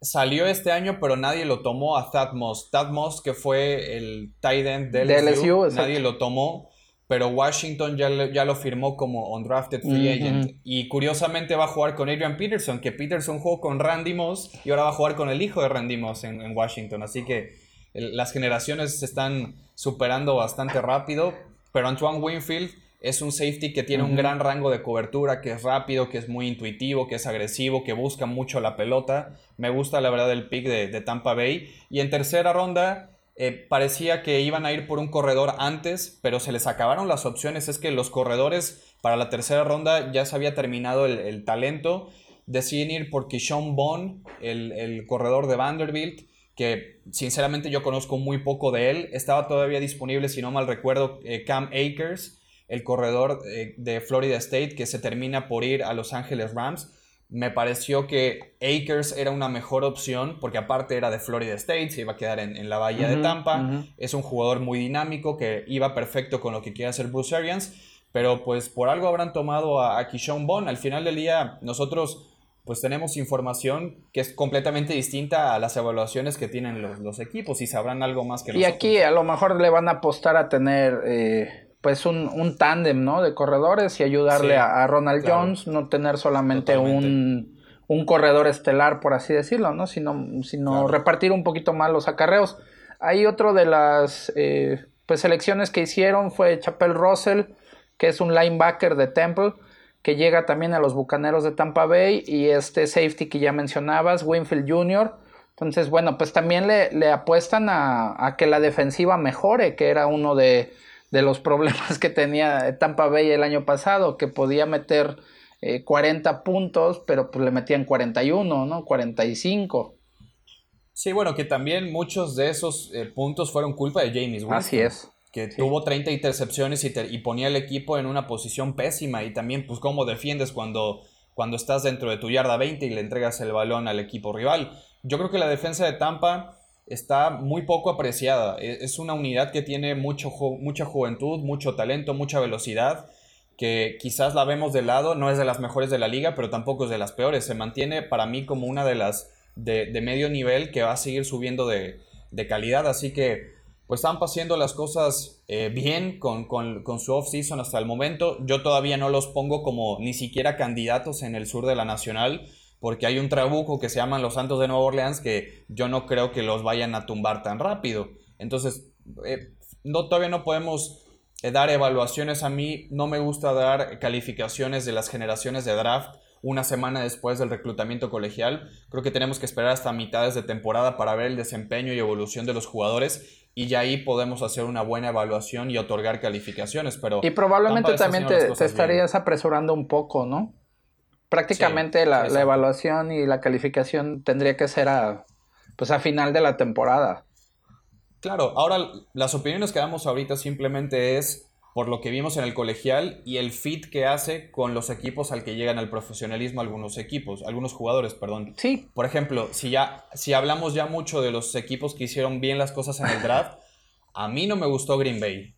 salió este año, pero nadie lo tomó a Thad Moss. Thad Moss, que fue el tight end de LSU, nadie lo tomó, pero Washington ya, ya lo firmó como undrafted free agent. Y curiosamente va a jugar con Adrian Peterson, que Peterson jugó con Randy Moss y ahora va a jugar con el hijo de Randy Moss en, en Washington. Así que las generaciones se están superando bastante rápido, pero Antoine Winfield es un safety que tiene un gran rango de cobertura, que es rápido, que es muy intuitivo, que es agresivo, que busca mucho la pelota. Me gusta la verdad el pick de, Tampa Bay. Y en tercera ronda eh, parecía que iban a ir por un corredor antes, pero se les acabaron las opciones. Es que los corredores para la tercera ronda ya se había terminado el, talento. Deciden ir por Kishon Bond, el, el corredor de Vanderbilt que sinceramente yo conozco muy poco de él. Estaba todavía disponible, si no mal recuerdo, eh, Cam Akers, el corredor eh, de Florida State, que se termina por ir a Los Ángeles Rams. me pareció que Akers era una mejor opción porque aparte era de Florida State, se iba a quedar en, la bahía de Tampa. Es un jugador muy dinámico que iba perfecto con lo que quiere hacer Bruce Arians, pero pues por algo habrán tomado a, a Kishon Bond. Al final del día nosotros pues tenemos información que es completamente distinta a las evaluaciones que tienen los, equipos y sabrán algo más que nosotros. Y aquí a lo mejor le van a apostar a tener eh, pues un, un tándem, ¿no? De corredores y ayudarle a, Ronald Jones, no tener solamente un, un, corredor estelar, por así decirlo, ¿no? Sino, sino repartir un poquito más los acarreos. Hay otro de las eh, pues selecciones que hicieron fue Chapel Russell, que es un linebacker de Temple que llega también a los Bucaneros de Tampa Bay y este safety que ya mencionabas, Winfield Jr. Entonces, bueno, pues también le, apuestan a, que la defensiva mejore, que era uno de, los problemas que tenía Tampa Bay el año pasado, que podía meter 40 eh, puntos, pero pues le metían 41, ¿no? 45. Sí, bueno, que también muchos de esos eh, puntos fueron culpa de James Winston. Así es que tuvo 30 intercepciones y, ponía el equipo en una posición pésima y también pues cómo defiendes cuando, cuando estás dentro de tu yarda 20 y le entregas el balón al equipo rival. Yo creo que la defensa de Tampa está muy poco apreciada. E, es una unidad que tiene mucho, mucha juventud, mucho talento, mucha velocidad, que quizás la vemos de lado, no es de las mejores de la liga, pero tampoco es de las peores. Se mantiene para mí como una de las de, medio nivel que va a seguir subiendo de, de calidad, así que pues están pasando las cosas eh, bien con, su off-season hasta el momento. Yo todavía no los pongo como ni siquiera candidatos en el sur de la Nacional, porque hay un trabuco que se llaman los Santos de Nueva Orleans que yo no creo que los vayan a tumbar tan rápido. Entonces, eh, todavía no podemos eh, dar evaluaciones. A mí no me gusta dar calificaciones de las generaciones de draft una semana después del reclutamiento colegial. Creo que tenemos que esperar hasta mitades de temporada para ver el desempeño y evolución de los jugadores y ya ahí podemos hacer una buena evaluación y otorgar calificaciones. Pero y probablemente también te, estarías apresurando un poco, ¿no? Prácticamente la, evaluación y la calificación tendría que ser a, pues a final de la temporada. Claro, ahora las opiniones que damos ahorita simplemente es por lo que vimos en el colegial y el fit que hace con los equipos al que llegan al profesionalismo algunos equipos, algunos jugadores, perdón. Sí. Por ejemplo, si ya si hablamos ya mucho de los equipos que hicieron bien las cosas en el draft, a mí no me gustó Green Bay.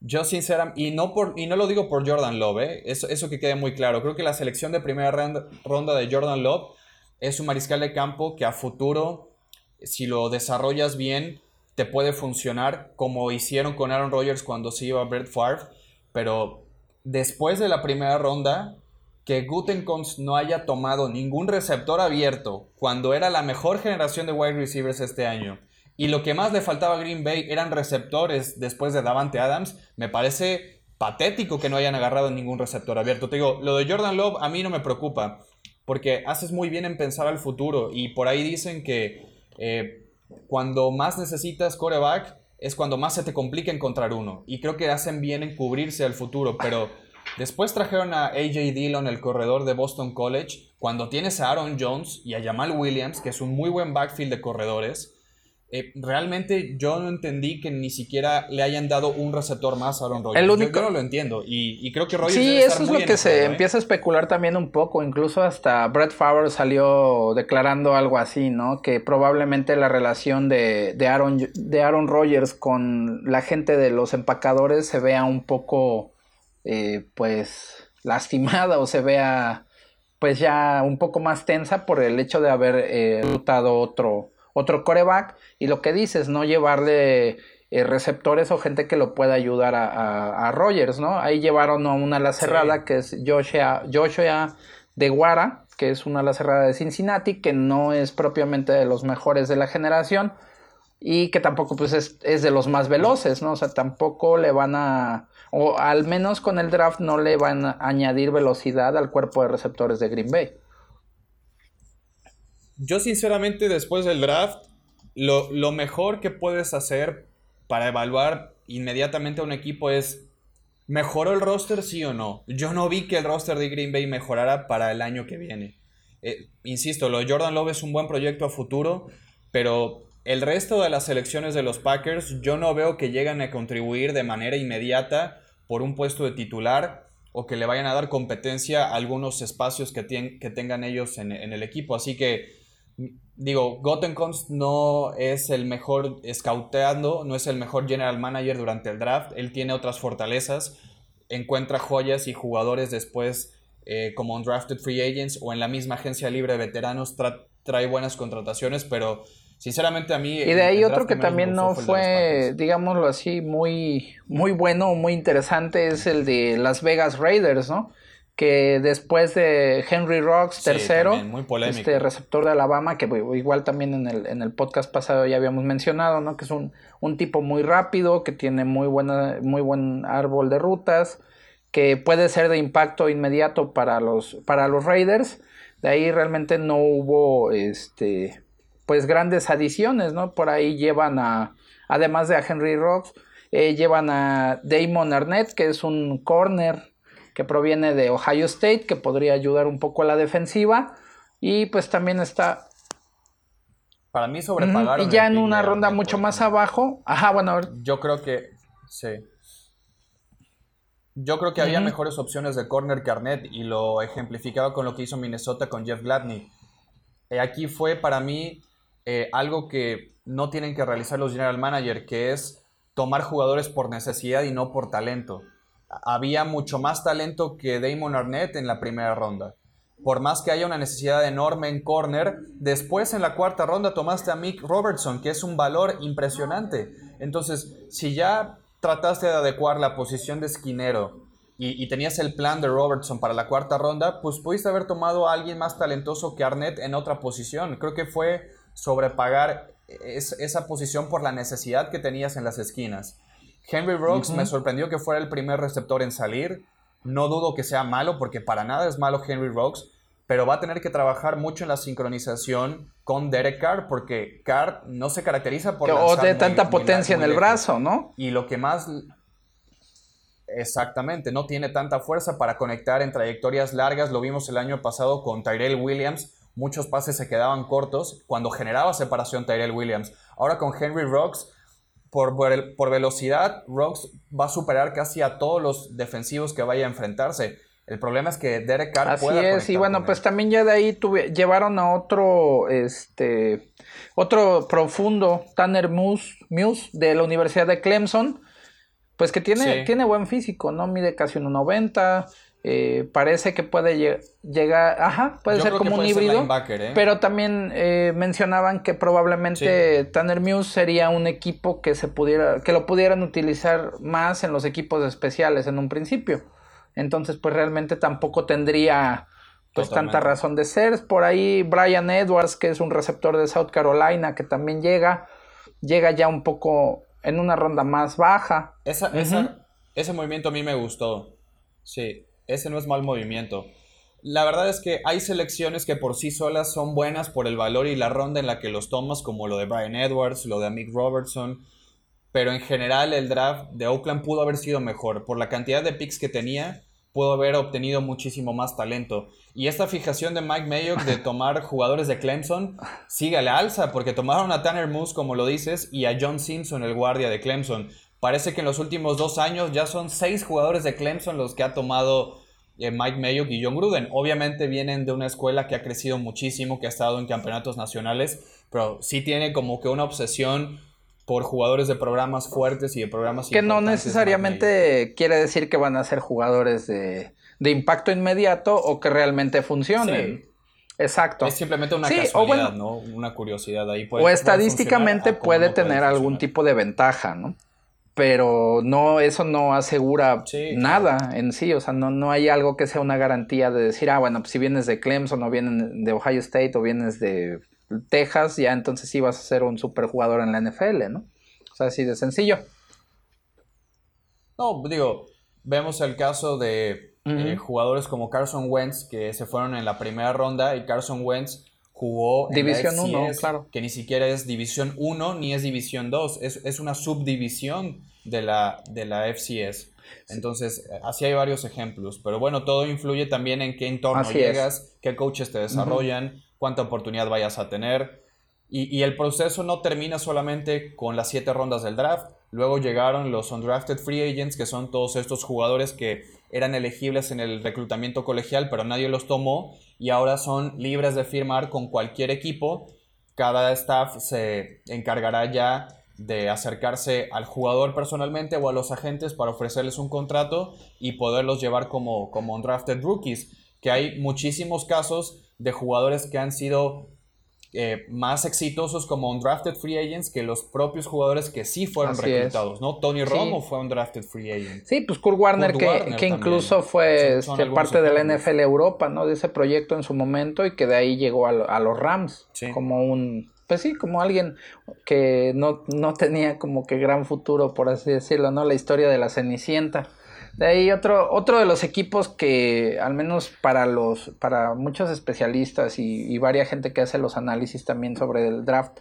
Yo sinceramente, y no, por, y no lo digo por Jordan Love, ¿eh? eso, eso que quede muy claro. Creo que la selección de primera ronda, ronda de Jordan Love es un mariscal de campo que a futuro, si lo desarrollas bien, te puede funcionar como hicieron con Aaron Rodgers cuando se iba a Brett Favre, pero después de la primera ronda, que Gutenkons no haya tomado ningún receptor abierto cuando era la mejor generación de wide receivers este año y lo que más le faltaba a Green Bay eran receptores después de Davante Adams, me parece patético que no hayan agarrado ningún receptor abierto. Te digo, lo de Jordan Love a mí no me preocupa porque haces muy bien en pensar al futuro y por ahí dicen que eh, cuando más necesitas coreback es cuando más se te complica encontrar uno. Y creo que hacen bien en cubrirse al futuro, pero después trajeron a AJ Dillon, el corredor de Boston College, cuando tienes a Aaron Jones y a Jamal Williams, que es un muy buen backfield de corredores. Eh, realmente yo no entendí que ni siquiera le hayan dado un receptor más a Aaron Rodgers. yo, no lo entiendo. Y, creo que Rodgers. Sí, eso es lo que se ¿eh? empieza a especular también un poco. Incluso hasta Brett Favre salió declarando algo así, ¿no? Que probablemente la relación de, Aaron, de Aaron Rodgers con la gente de los empacadores se vea un poco, eh, pues, lastimada o se vea, pues, ya un poco más tensa por el hecho de haber eh, otro otro coreback y lo que dices, no llevarle eh, receptores o gente que lo pueda ayudar a, a, Rogers, ¿no? Ahí llevaron a una ala cerrada que es Joshua, Joshua de Guara, que es una ala cerrada de Cincinnati, que no es propiamente de los mejores de la generación y que tampoco pues es, es de los más veloces, ¿no? O sea, tampoco le van a, o al menos con el draft no le van a añadir velocidad al cuerpo de receptores de Green Bay. Yo sinceramente después del draft, lo, mejor que puedes hacer para evaluar inmediatamente a un equipo es, ¿mejoró el roster sí o no? Yo no vi que el roster de Green Bay mejorara para el año que viene. Eh, insisto, lo de Jordan Love es un buen proyecto a futuro, pero el resto de las selecciones de los Packers yo no veo que lleguen a contribuir de manera inmediata por un puesto de titular o que le vayan a dar competencia a algunos espacios que, que tengan ellos en, el equipo. Así que, digo, Gottenkunst no es el mejor scouteando, no es el mejor general manager durante el draft. Él tiene otras fortalezas, encuentra joyas y jugadores después eh, como undrafted free agents o en la misma agencia libre de veteranos trae buenas contrataciones, pero Sinceramente a mí... Y de ahí otro que también no fue, digámoslo así, muy, muy bueno o muy interesante es el de Las Vegas Raiders, ¿no? Que después de Henry Rocks, tercero, este receptor de Alabama, que igual también en el, en el podcast pasado ya habíamos mencionado, ¿no? Que es un, un tipo muy rápido, que tiene muy, buena, muy buen árbol de rutas, que puede ser de impacto inmediato para los, para los Raiders. De ahí realmente no hubo este pues grandes adiciones, ¿no? Por ahí llevan a, además de a Henry Rocks, eh, llevan a Damon Arnett, que es un corner que proviene de Ohio State, que podría ayudar un poco a la defensiva. Y pues también está... Para mí sobrepagaron. y ya en una ronda mucho más abajo. Ajá, bueno. Yo creo que... Sí. Yo creo que había mejores opciones de corner que Arnett y lo ejemplificaba con lo que hizo Minnesota con Jeff Gladney. Eh, aquí fue para mí eh, algo que no tienen que realizar los general manager, que es tomar jugadores por necesidad y no por talento. Había mucho más talento que Damon Arnett en la primera ronda. Por más que haya una necesidad enorme en corner, después en la cuarta ronda tomaste a Mick Robertson, que es un valor impresionante. Entonces, si ya trataste de adecuar la posición de esquinero y, tenías el plan de Robertson para la cuarta ronda, pues pudiste haber tomado a alguien más talentoso que Arnett en otra posición. Creo que fue sobrepagar esa posición por la necesidad que tenías en las esquinas. Henry Rocks me sorprendió que fuera el primer receptor en salir. No dudo que sea malo, porque para nada es malo Henry Rocks, pero va a tener que trabajar mucho en la sincronización con Derek Carr, porque Carr no se caracteriza por... O de tanta potencia en el brazo, ¿no? Y lo que más... Exactamente, no tiene tanta fuerza para conectar en trayectorias largas. Lo vimos el año pasado con Tyrell Williams, muchos pases se quedaban cortos cuando generaba separación Tyrell Williams. Ahora con Henry Rocks, por, por, velocidad, Rocks va a superar casi a todos los defensivos que vaya a enfrentarse. El problema es que Derek Carr Así es, y bueno, pues también ya de ahí llevaron a otro, este, otro profundo, Tanner Muse, Muse de la Universidad de Clemson, pues que tiene, tiene buen físico, ¿no? Mide casi 1.90, eh, parece que puede llegar, ajá, puede ser como un híbrido, ¿eh? pero también eh, mencionaban que probablemente Tanner Muse sería un equipo que se pudiera, que lo pudieran utilizar más en los equipos especiales en un principio. Entonces, pues realmente tampoco tendría pues tanta razón de ser. Por ahí Brian Edwards, que es un receptor de South Carolina, que también llega, llega ya un poco en una ronda más baja. ese movimiento a mí me gustó. Sí, ese no es mal movimiento. La verdad es que hay selecciones que por sí solas son buenas por el valor y la ronda en la que los tomas, como lo de Brian Edwards, lo de Mick Robertson. Pero en general el draft de Oakland pudo haber sido mejor. Por la cantidad de picks que tenía, pudo haber obtenido muchísimo más talento. Y esta fijación de Mike Mayock de tomar jugadores de Clemson sigue a la alza, porque tomaron a Tanner Moose, como lo dices, y a John Simpson, el guardia de Clemson. Parece que en los últimos dos años ya son seis jugadores de Clemson los que ha tomado eh, Mike Mayock y John Gruden. Obviamente vienen de una escuela que ha crecido muchísimo, que ha estado en campeonatos nacionales, pero sí tiene como que una obsesión por jugadores de programas fuertes y de programas que no necesariamente quiere decir que van a ser jugadores de, impacto inmediato o que realmente funcionen. Exacto. Es simplemente una casualidad, ¿no? Una curiosidad ahí. o estadísticamente puede tener algún tipo de ventaja, ¿no? Pero no, eso no asegura nada en sí, o sea, no, no hay algo que sea una garantía de decir, ah, bueno, pues si vienes de Clemson o vienes de Ohio State o vienes de Texas, ya entonces sí vas a ser un superjugador en la NFL, ¿no? O sea, así de sencillo. No, digo, vemos el caso de eh, jugadores como Carson Wentz que se fueron en la primera ronda y Carson Wentz jugó en División 1, claro. Que ni siquiera es División 1 ni es División 2, es, una subdivisión de la, de la FCS. Entonces, así hay varios ejemplos. Pero bueno, todo influye también en qué entorno llegas, qué coaches te desarrollan, cuánta oportunidad vayas a tener. Y, y, el proceso no termina solamente con las siete rondas del draft. Luego llegaron los undrafted free agents, que son todos estos jugadores que eran elegibles en el reclutamiento colegial, pero nadie los tomó y ahora son libres de firmar con cualquier equipo. Cada staff se encargará ya de acercarse al jugador personalmente o a los agentes para ofrecerles un contrato y poderlos llevar como, como undrafted rookies. Que hay muchísimos casos de jugadores que han sido eh, más exitosos como undrafted free agents que los propios jugadores que sí fueron reclutados, ¿no? Tony Romo fue un drafted free agent. Sí, pues Kurt Warner, que, que, incluso fue este, parte de la NFL Europa, ¿no? De ese proyecto en su momento y que de ahí llegó a, a los Rams como un pues sí, como alguien que no, no tenía como que gran futuro, por así decirlo, ¿no? La historia de la Cenicienta. De ahí otro, otro de los equipos que, al menos para los, para muchos especialistas y, y varias gente que hace los análisis también sobre el draft,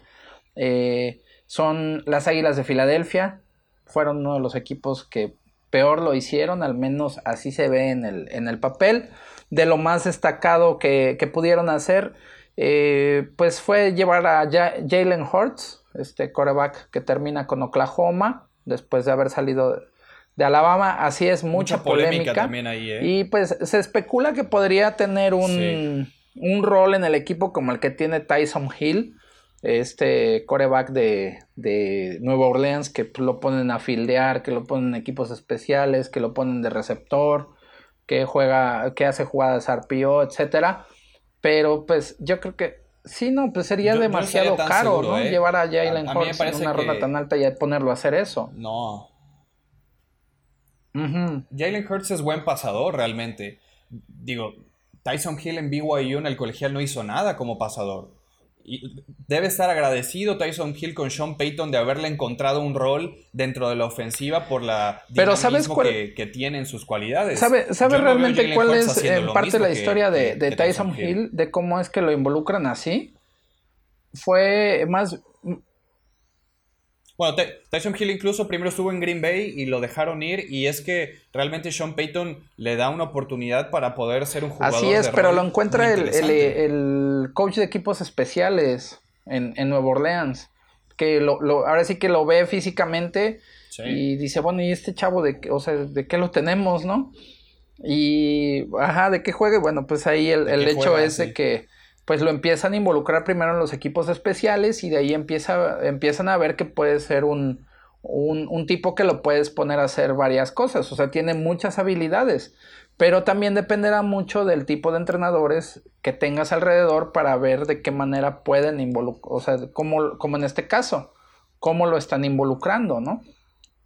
eh, son las Águilas de Filadelfia. Fueron uno de los equipos que peor lo hicieron, al menos así se ve en el, en el papel. De lo más destacado que, que pudieron hacer, eh, pues fue llevar a Jalen Hurts, este coreback que termina con Oklahoma, después de haber salido de Alabama. Así es, mucha, polémica. también ahí, ¿eh? Y pues se especula que podría tener un, un, rol en el equipo como el que tiene Tyson Hill, este coreback de, de Nueva Orleans, que lo ponen a fildear, que lo ponen en equipos especiales, que lo ponen de receptor, que juega, que hace jugadas RPO, etcétera. Pero pues yo creo que sí, no, pues sería demasiado caro, ¿no? ¿eh? Llevar a Jalen Hurts en una ronda tan alta y ponerlo a hacer eso. No. Jalen Hurts es buen pasador realmente. Digo, Tyson Hill en BYU en el colegial no hizo nada como pasador. Y debe estar agradecido Tyson Hill con Sean Payton de haberle encontrado un rol dentro de la ofensiva por la Pero ¿sabes que, que tienen sus cualidades. ¿Sabe, sabe realmente cuál es en parte la historia de, Tyson, Hill, de cómo es que lo involucran así? Fue más bueno, Tyson Hill incluso primero estuvo en Green Bay y lo dejaron ir y es que realmente Sean Payton le da una oportunidad para poder ser un jugador. Así es, pero lo encuentra el, coach de equipos especiales en, en Nueva Orleans, que lo, ahora sí que lo ve físicamente y dice, bueno, ¿y este chavo de, o sea, de qué lo tenemos, no? Y, ajá, ¿de qué juegue? Bueno, pues ahí el, hecho es de que pues lo empiezan a involucrar primero en los equipos especiales y de ahí empieza, empiezan a ver que puede ser un, un, tipo que lo puedes poner a hacer varias cosas, o sea, tiene muchas habilidades, pero también dependerá mucho del tipo de entrenadores que tengas alrededor para ver de qué manera pueden involucrar, o sea, como, como en este caso, cómo lo están involucrando, ¿no?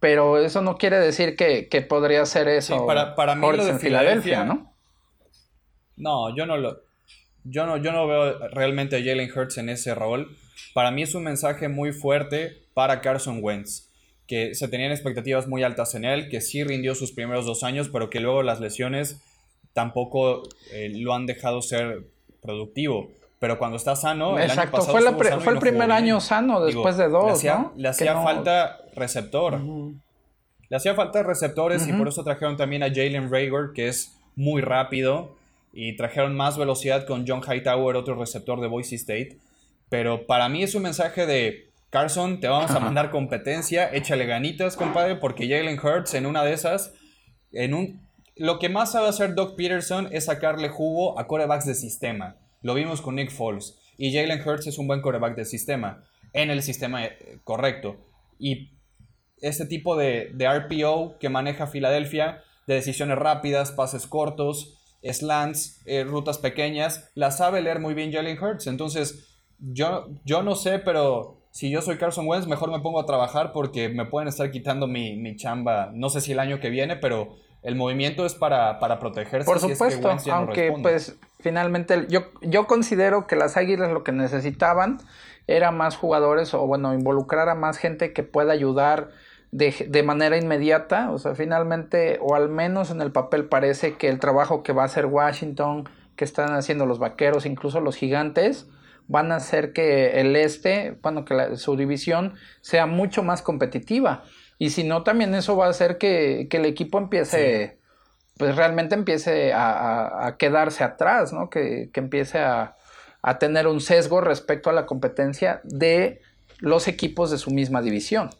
Pero eso no quiere decir que, podría ser eso. para, para mí lo de Filadelfia, ¿no? No, yo no lo, yo no, yo no veo realmente a Jalen Hurts en ese rol. Para mí es un mensaje muy fuerte para Carson Wentz, que se tenían expectativas muy altas en él, que sí rindió sus primeros dos años, pero que luego las lesiones tampoco eh, lo han dejado ser productivo. Pero cuando está sano, el año pasado fue, fue el primer año sano después de dos. Le hacía, le hacía falta receptor. Le hacía falta receptores y por eso trajeron también a Jalen Rager, que es muy rápido y trajeron más velocidad con John Hightower, otro receptor de Boise State. Pero para mí es un mensaje de Carson, te vamos a mandar competencia, échale ganitas, compadre, porque Jalen Hurts en una de esas, en un... Lo que más sabe hacer Doc Peterson es sacarle jugo a corebacks de sistema. Lo vimos con Nick Foles. Y Jalen Hurts es un buen coreback de sistema, en el sistema eh, correcto. Y ese tipo de, de RPO que maneja Filadelfia, de decisiones rápidas, pases cortos, slants, eh, rutas pequeñas, la sabe leer muy bien Jalen Hurts. Entonces, yo, yo no sé, pero si yo soy Carson Wentz, mejor me pongo a trabajar porque me pueden estar quitando mi, chamba, no sé si el año que viene, pero el movimiento es para, para protegerse. Por supuesto, aunque pues finalmente yo, yo considero que las Águilas lo que necesitaban era más jugadores o bueno, involucrar a más gente que pueda ayudar de, manera inmediata. O sea, finalmente, o al menos en el papel parece que el trabajo que va a hacer Washington, que están haciendo los vaqueros, incluso los gigantes, van a hacer que el este, bueno, que su división sea mucho más competitiva. Y si no, también eso va a hacer que, el equipo empiece, pues realmente empiece a, quedarse atrás, ¿no? Que, que empiece a, a tener un sesgo respecto a la competencia de los equipos de su misma división.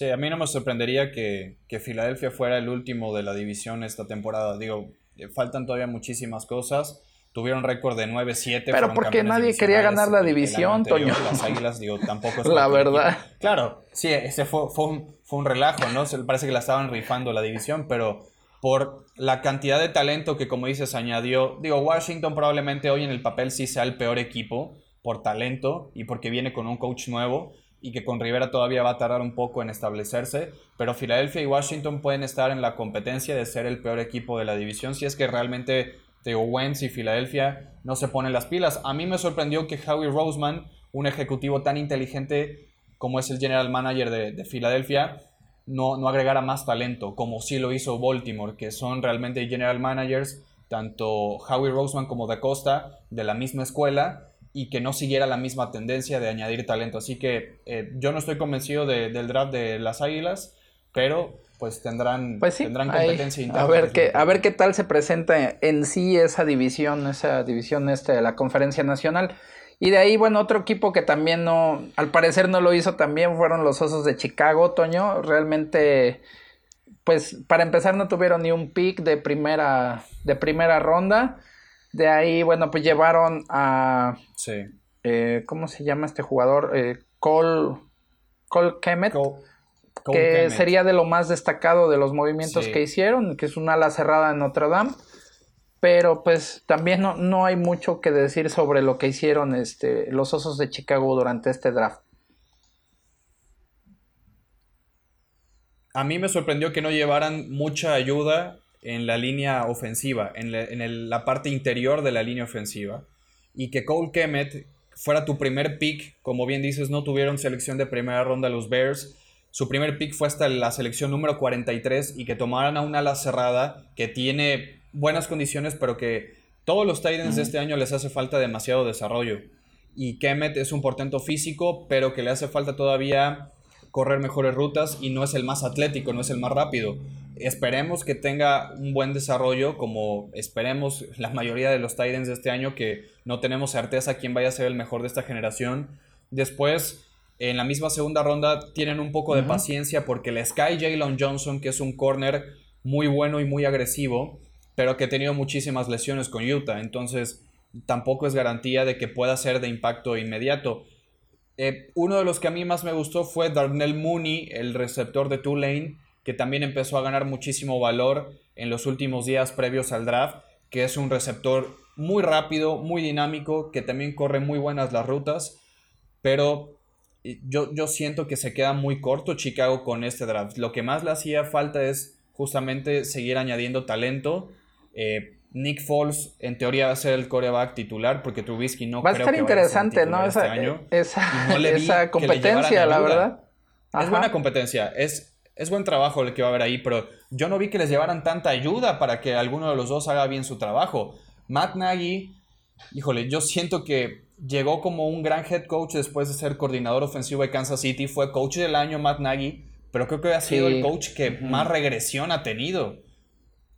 Sí, a mí no me sorprendería que, que Filadelfia fuera el último de la división esta temporada. Digo, eh, faltan todavía muchísimas cosas. Tuvieron récord de 9-7. Pero porque nadie quería ganar la división, Toño. Las Águilas, digo, tampoco es La verdad. Claro, sí, ese fue, fue, un, fue un relajo, ¿no? Parece que la estaban rifando la división, pero por la cantidad de talento que, como dices, añadió. Digo, Washington probablemente hoy en el papel sí sea el peor equipo por talento y porque viene con un coach nuevo y que con Rivera todavía va a tardar un poco en establecerse, pero Filadelfia y Washington pueden estar en la competencia de ser el peor equipo de la división si es que realmente Theo Wentz y Filadelfia no se ponen las pilas. A mí me sorprendió que Howie Roseman, un ejecutivo tan inteligente como es el general manager de, Filadelfia, no, no agregara más talento, como sí lo hizo Baltimore, que son realmente general managers, tanto Howie Roseman como Da Costa, de la misma escuela, y que no siguiera la misma tendencia de añadir talento. Así que eh, yo no estoy convencido del draft de las Águilas, pero pues tendrán, pues tendrán competencia interna. A ver, qué, a ver qué tal se presenta en sí esa división, esa división este de la Conferencia Nacional. Y de ahí, bueno, otro equipo que también no, al parecer no lo hizo también fueron los Osos de Chicago, Toño. Realmente, pues para empezar no tuvieron ni un pick de primera, de primera ronda. De ahí, bueno, pues llevaron a... Sí. Eh, ¿Cómo se llama este jugador? Eh, Cole, Cole Kemet. que sería de lo más destacado de los movimientos que hicieron, que es una ala cerrada en Notre Dame. Pero pues también no, no, hay mucho que decir sobre lo que hicieron este, los Osos de Chicago durante este draft. A mí me sorprendió que no llevaran mucha ayuda en la línea ofensiva, en, la, parte interior de la línea ofensiva. Y que Cole Kemet fuera tu primer pick, como bien dices, no tuvieron selección de primera ronda los Bears. Su primer pick fue hasta la selección número 43 y que tomaran a una ala cerrada que tiene buenas condiciones, pero que todos los Titans de este año les hace falta demasiado desarrollo. Y Kemet es un portento físico, pero que le hace falta todavía correr mejores rutas y no es el más atlético, no es el más rápido esperemos que tenga un buen desarrollo, como esperemos la mayoría de los Titans de este año, que no tenemos certeza quién vaya a ser el mejor de esta generación. Después, en la misma segunda ronda, tienen un poco de paciencia porque les cae Jalen Johnson, que es un corner muy bueno y muy agresivo, pero que ha tenido muchísimas lesiones con Utah. Entonces, tampoco es garantía de que pueda ser de impacto inmediato. Eh, uno de los que a mí más me gustó fue Darnell Mooney, el receptor de Tulane que también empezó a ganar muchísimo valor en los últimos días previos al draft, que es un receptor muy rápido, muy dinámico, que también corre muy buenas las rutas, pero yo, yo siento que se queda muy corto Chicago con este draft. Lo que más le hacía falta es justamente seguir añadiendo talento. Eh, Nick Foles en teoría va a ser el coreback titular porque Trubisky no va a estar interesante, ¿no? Esa, este año. esa, competencia, la verdad. Es buena competencia. Es, es buen trabajo el que va a haber ahí, pero yo no vi que les llevaran tanta ayuda para que alguno de los dos haga bien su trabajo. Matt Nagy, híjole, yo siento que llegó como un gran head coach después de ser coordinador ofensivo de Kansas City, fue coach del año Matt Nagy, pero creo que ha sido el coach que más regresión ha tenido.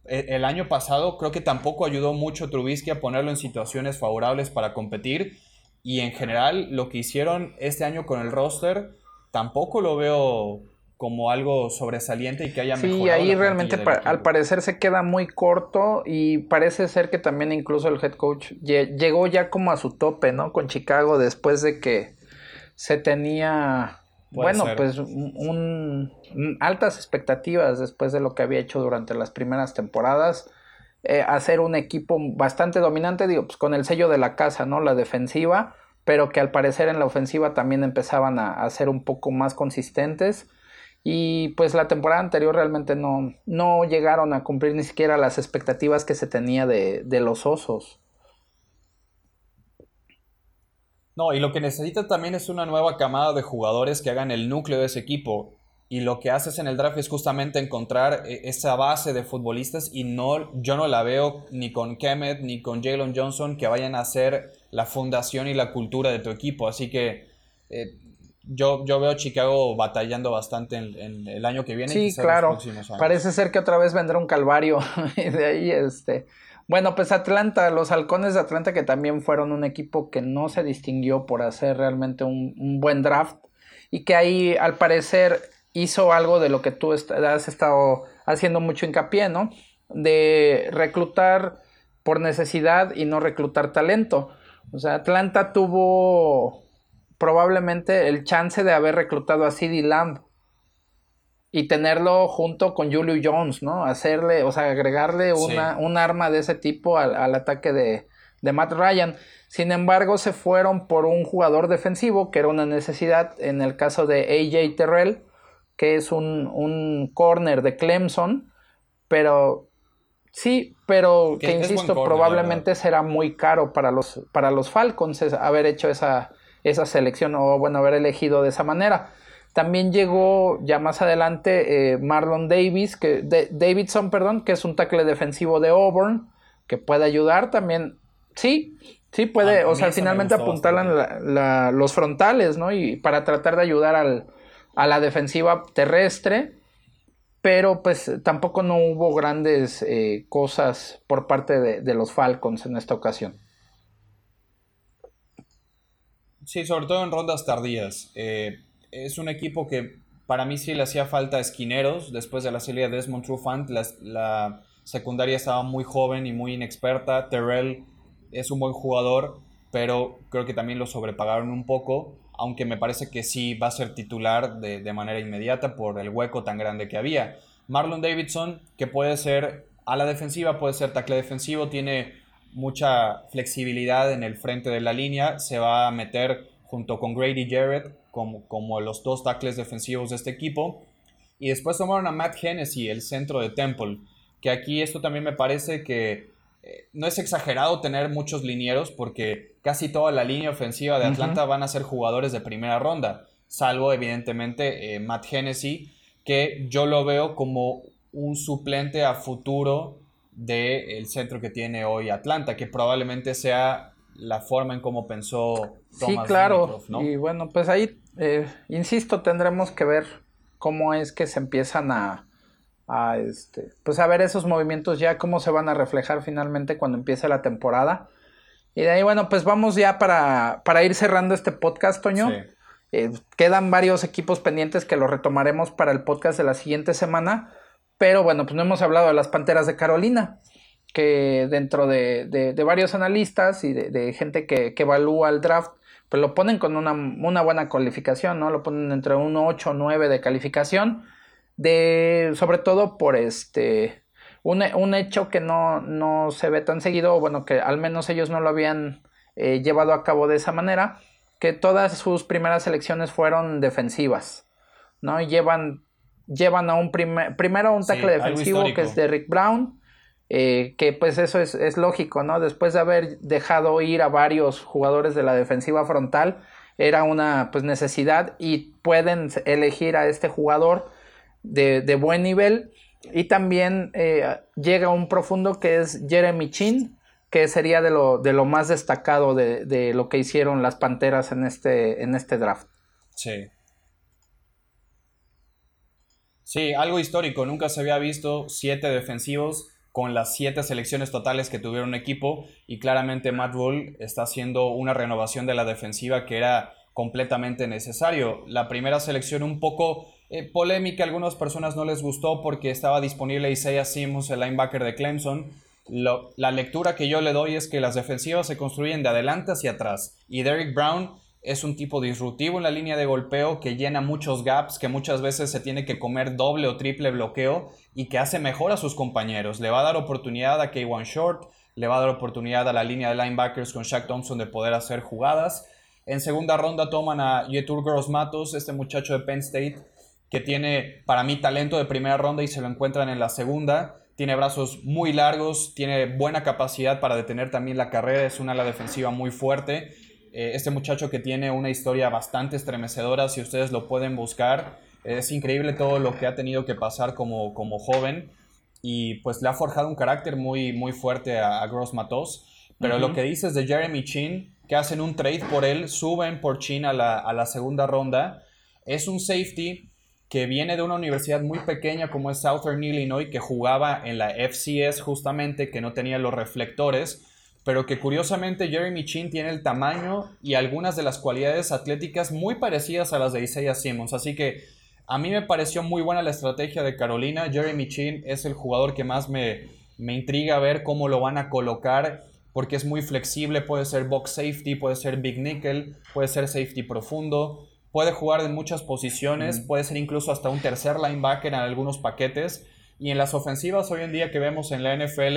E, el año pasado creo que tampoco ayudó mucho Trubisky a ponerlo en situaciones favorables para competir. Y en general, lo que hicieron este año con el roster, tampoco lo veo como algo sobresaliente y que haya mejorado. Sí, ahí realmente al parecer se queda muy corto y parece ser que también incluso el head coach llegó ya como a su tope, ¿no? Con Chicago después de que se tenía, bueno, pues un, altas expectativas después de lo que había hecho durante las primeras temporadas. Eh, hacer un equipo bastante dominante, digo, pues con el sello de la casa, ¿no? La defensiva, pero que al parecer en la ofensiva también empezaban a, a ser un poco más consistentes y pues la temporada anterior realmente no, no llegaron a cumplir ni siquiera las expectativas que se tenía de, los osos. No, y lo que necesita también es una nueva camada de jugadores que hagan el núcleo de ese equipo. Y lo que haces en el draft es justamente encontrar e, esa base de futbolistas y no, yo no la veo ni con Kemet ni con Jalen Johnson que vayan a ser la fundación y la cultura de tu equipo. Así que eh, yo, yo veo a Chicago batallando bastante en, el año que viene. Sí, claro. Parece ser que otra vez vendrá un calvario y de ahí este Bueno, pues Atlanta, los halcones de Atlanta que también fueron un equipo que no se distinguió por hacer realmente un, buen draft y que ahí al parecer hizo algo de lo que tú has estado haciendo mucho hincapié, ¿no? De reclutar por necesidad y no reclutar talento. O sea, Atlanta tuvo probablemente el chance de haber reclutado a CD Lamb y tenerlo junto con Julio Jones, ¿no? Hacerle, o sea, agregarle una, un arma de ese tipo al, ataque de, de, Matt Ryan. Sin embargo, se fueron por un jugador defensivo, que era una necesidad en el caso de AJ Terrell, que es un, un corner de Clemson, pero sí, pero que, insisto, probablemente será muy caro para los, para los Falcons haber hecho esa, esa selección o, bueno, haber elegido de esa manera. También llegó ya más adelante eh, Marlon Davis, que, Davidson, perdón, que es un tackle defensivo de Auburn, que puede ayudar también. Sí, sí puede, o sea, finalmente apuntalan los frontales, ¿no? Y para tratar de ayudar al, a la defensiva terrestre, pero pues tampoco no hubo grandes eh, cosas por parte de los Falcons en esta ocasión. Sí, sobre todo en rondas tardías. Eh, es un equipo que para mí sí le hacía falta esquineros. Después de la salida de Desmond Trufant, la, la secundaria estaba muy joven y muy inexperta. Terrell es un buen jugador, pero creo que también lo sobrepagaron un poco, aunque me parece que sí va a ser titular de, de manera inmediata por el hueco tan grande que había. Marlon Davidson, que puede ser a la defensiva, puede ser tackle defensivo, tiene mucha flexibilidad en el frente de la línea, se va a meter junto con Grady Jarrett como, como los dos tackles defensivos de este equipo. Y después tomaron a Matt Hennessy, el centro de Temple, que aquí esto también me parece que eh, no es exagerado tener muchos linieros porque casi toda la línea ofensiva de Atlanta van a ser jugadores de primera ronda, salvo evidentemente eh, Matt Hennessy, que yo lo veo como un suplente a futuro del centro que tiene hoy Atlanta, que probablemente sea la forma en cómo pensó Thomas Sí, claro. Y bueno, pues ahí, eh, insisto, tendremos que ver cómo es que se empiezan a, a, este, pues a ver esos movimientos ya, cómo se van a reflejar finalmente cuando empiece la temporada. Y de ahí, bueno, pues vamos ya para, para ir cerrando este podcast, Toño. Eh, quedan varios equipos pendientes que los retomaremos para el podcast de la siguiente semana. Pero bueno, pues no hemos hablado de las Panteras de Carolina, que dentro de, varios analistas y de, gente que, evalúa el draft, pues lo ponen con una, buena calificación, ¿no? Lo ponen entre un 8 o 9 de calificación, de, sobre todo por este, un, hecho que no, no, se ve tan seguido, bueno, que al menos ellos no lo habían eh, llevado a cabo de esa manera, que todas sus primeras elecciones fueron defensivas, ¿no? Llevan llevan a un primer, primero a un tackle defensivo que es de Rick Brown, eh, que pues eso es, lógico, ¿no? Después de haber dejado ir a varios jugadores de la defensiva frontal, era una pues necesidad y pueden elegir a este jugador de, buen nivel. Y también eh, llega un profundo que es Jeremy Chin, que sería de lo, de lo más destacado de, de, lo que hicieron las Panteras en este, en este draft. Sí, Sí, algo histórico. Nunca se había visto siete defensivos con las siete selecciones totales que tuvieron un equipo y claramente Matt Rule está haciendo una renovación de la defensiva que era completamente necesario. La primera selección un poco eh, polémica, a algunas personas no les gustó porque estaba disponible Isaiah Simmons, el linebacker de Clemson. la lectura que yo le doy es que las defensivas se construyen de adelante hacia atrás y Derek Brown es un tipo disruptivo en la línea de golpeo que llena muchos gaps, que muchas veces se tiene que comer doble o triple bloqueo y que hace mejor a sus compañeros. Le va a dar oportunidad a K1 Short, le va a dar oportunidad a la línea de linebackers con Shaq Thompson de poder hacer jugadas. En segunda ronda toman a Yetur Gross Matos, este muchacho de Penn State, que tiene para mí talento de primera ronda y se lo encuentran en la segunda. Tiene brazos muy largos, tiene buena capacidad para detener también la carrera, es una ala defensiva muy fuerte eh, este muchacho que tiene una historia bastante estremecedora, si ustedes lo pueden buscar, es increíble todo lo que ha tenido que pasar como, como joven y pues le ha forjado un carácter muy, muy fuerte a, Gross Matos. Pero lo que dices de Jeremy Chin, que hacen un trade por él, suben por Chin a la, a la segunda ronda, es un safety que viene de una universidad muy pequeña como es Southern Illinois, que jugaba en la FCS justamente, que no tenía los reflectores, pero que curiosamente Jeremy Chin tiene el tamaño y algunas de las cualidades atléticas muy parecidas a las de Isaiah Simmons. Así que a mí me pareció muy buena la estrategia de Carolina. Jeremy Chin es el jugador que más me, me intriga ver cómo lo van a colocar porque es muy flexible, puede ser box safety, puede ser big nickel, puede ser safety profundo puede jugar en muchas posiciones, puede ser incluso hasta un tercer linebacker en algunos paquetes. Y en las ofensivas hoy en día que vemos en la NFL,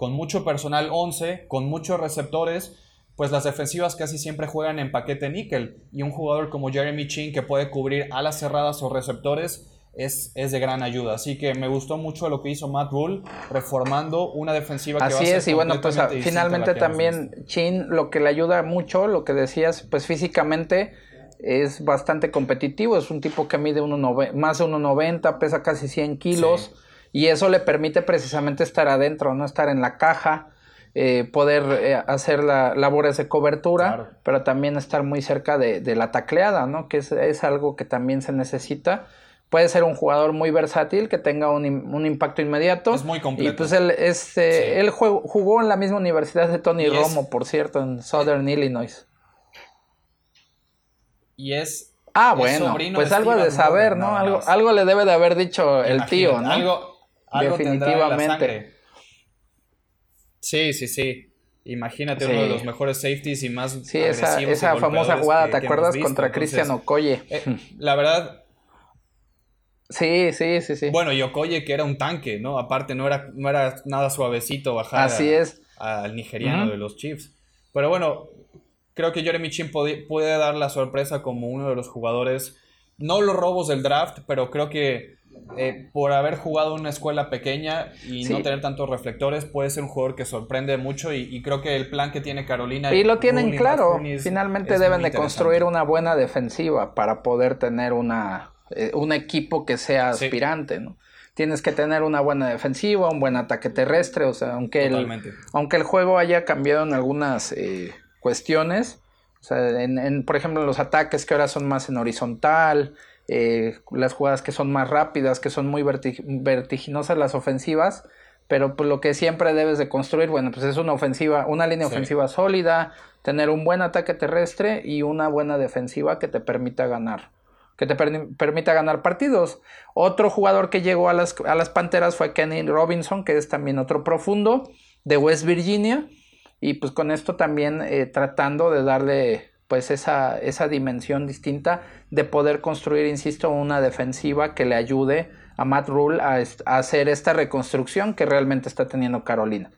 con mucho personal 11, con muchos receptores, pues las defensivas casi siempre juegan en paquete níquel. Y un jugador como Jeremy Chin que puede cubrir alas cerradas o receptores es, es, de gran ayuda. Así que me gustó mucho lo que hizo Matt Rule, reformando una defensiva que Así va a es, y bueno, pues finalmente también Chin lo que le ayuda mucho, lo que decías, pues físicamente es bastante competitivo, es un tipo que mide más de 1,90, pesa casi 100 kilos y eso le permite precisamente estar adentro, no estar en la caja, eh, poder eh, hacer la, labores de cobertura, pero también estar muy cerca de, la tacleada, ¿no? que es, algo que también se necesita. Puede ser un jugador muy versátil que tenga un, impacto inmediato. Es muy completo. Y pues él, este, él jugó, en la misma universidad de Tony Romo, por cierto, en Southern Illinois. Y es. Ah, bueno, pues algo de saber, ¿no? algo, algo le debe de haber dicho el tío, ¿no? Algo, Definitivamente. Sí, sí, sí. Imagínate uno de los mejores safeties y más. Sí, esa, esa famosa jugada, ¿te acuerdas? Contra Cristian Okoye. Eh, la verdad. Sí, sí, sí, sí. Bueno, y Okoye que era un tanque, ¿no? Aparte, no era, no era nada suavecito bajar Así es. al nigeriano de los Chiefs. Pero bueno, creo que Jeremy Chin puede, dar la sorpresa como uno de los jugadores, no los robos del draft, pero creo que eh, por haber jugado en una escuela pequeña y no tener tantos reflectores, puede ser un jugador que sorprende mucho y, creo que el plan que tiene Carolina... Y lo tienen claro, finalmente deben de construir una buena defensiva para poder tener una, eh, un equipo que sea aspirante, ¿no? Tienes que tener una buena defensiva, un buen ataque terrestre, o sea, aunque, el, aunque el juego haya cambiado en algunas... Eh, cuestiones. O sea, en, por ejemplo, los ataques que ahora son más en horizontal, eh, las jugadas que son más rápidas, que son muy vertiginosas las ofensivas, pero pues, lo que siempre debes de construir, bueno, pues es una ofensiva, una línea ofensiva sólida, tener un buen ataque terrestre y una buena defensiva que te permita ganar, que te permita ganar partidos. Otro jugador que llegó a las, a las Panteras fue Kenny Robinson, que es también otro profundo de West Virginia y pues con esto también eh, tratando de darle pues esa, esa dimensión distinta de poder construir, insisto, una defensiva que le ayude a Matt Rule a, hacer esta reconstrucción que realmente está teniendo Carolina.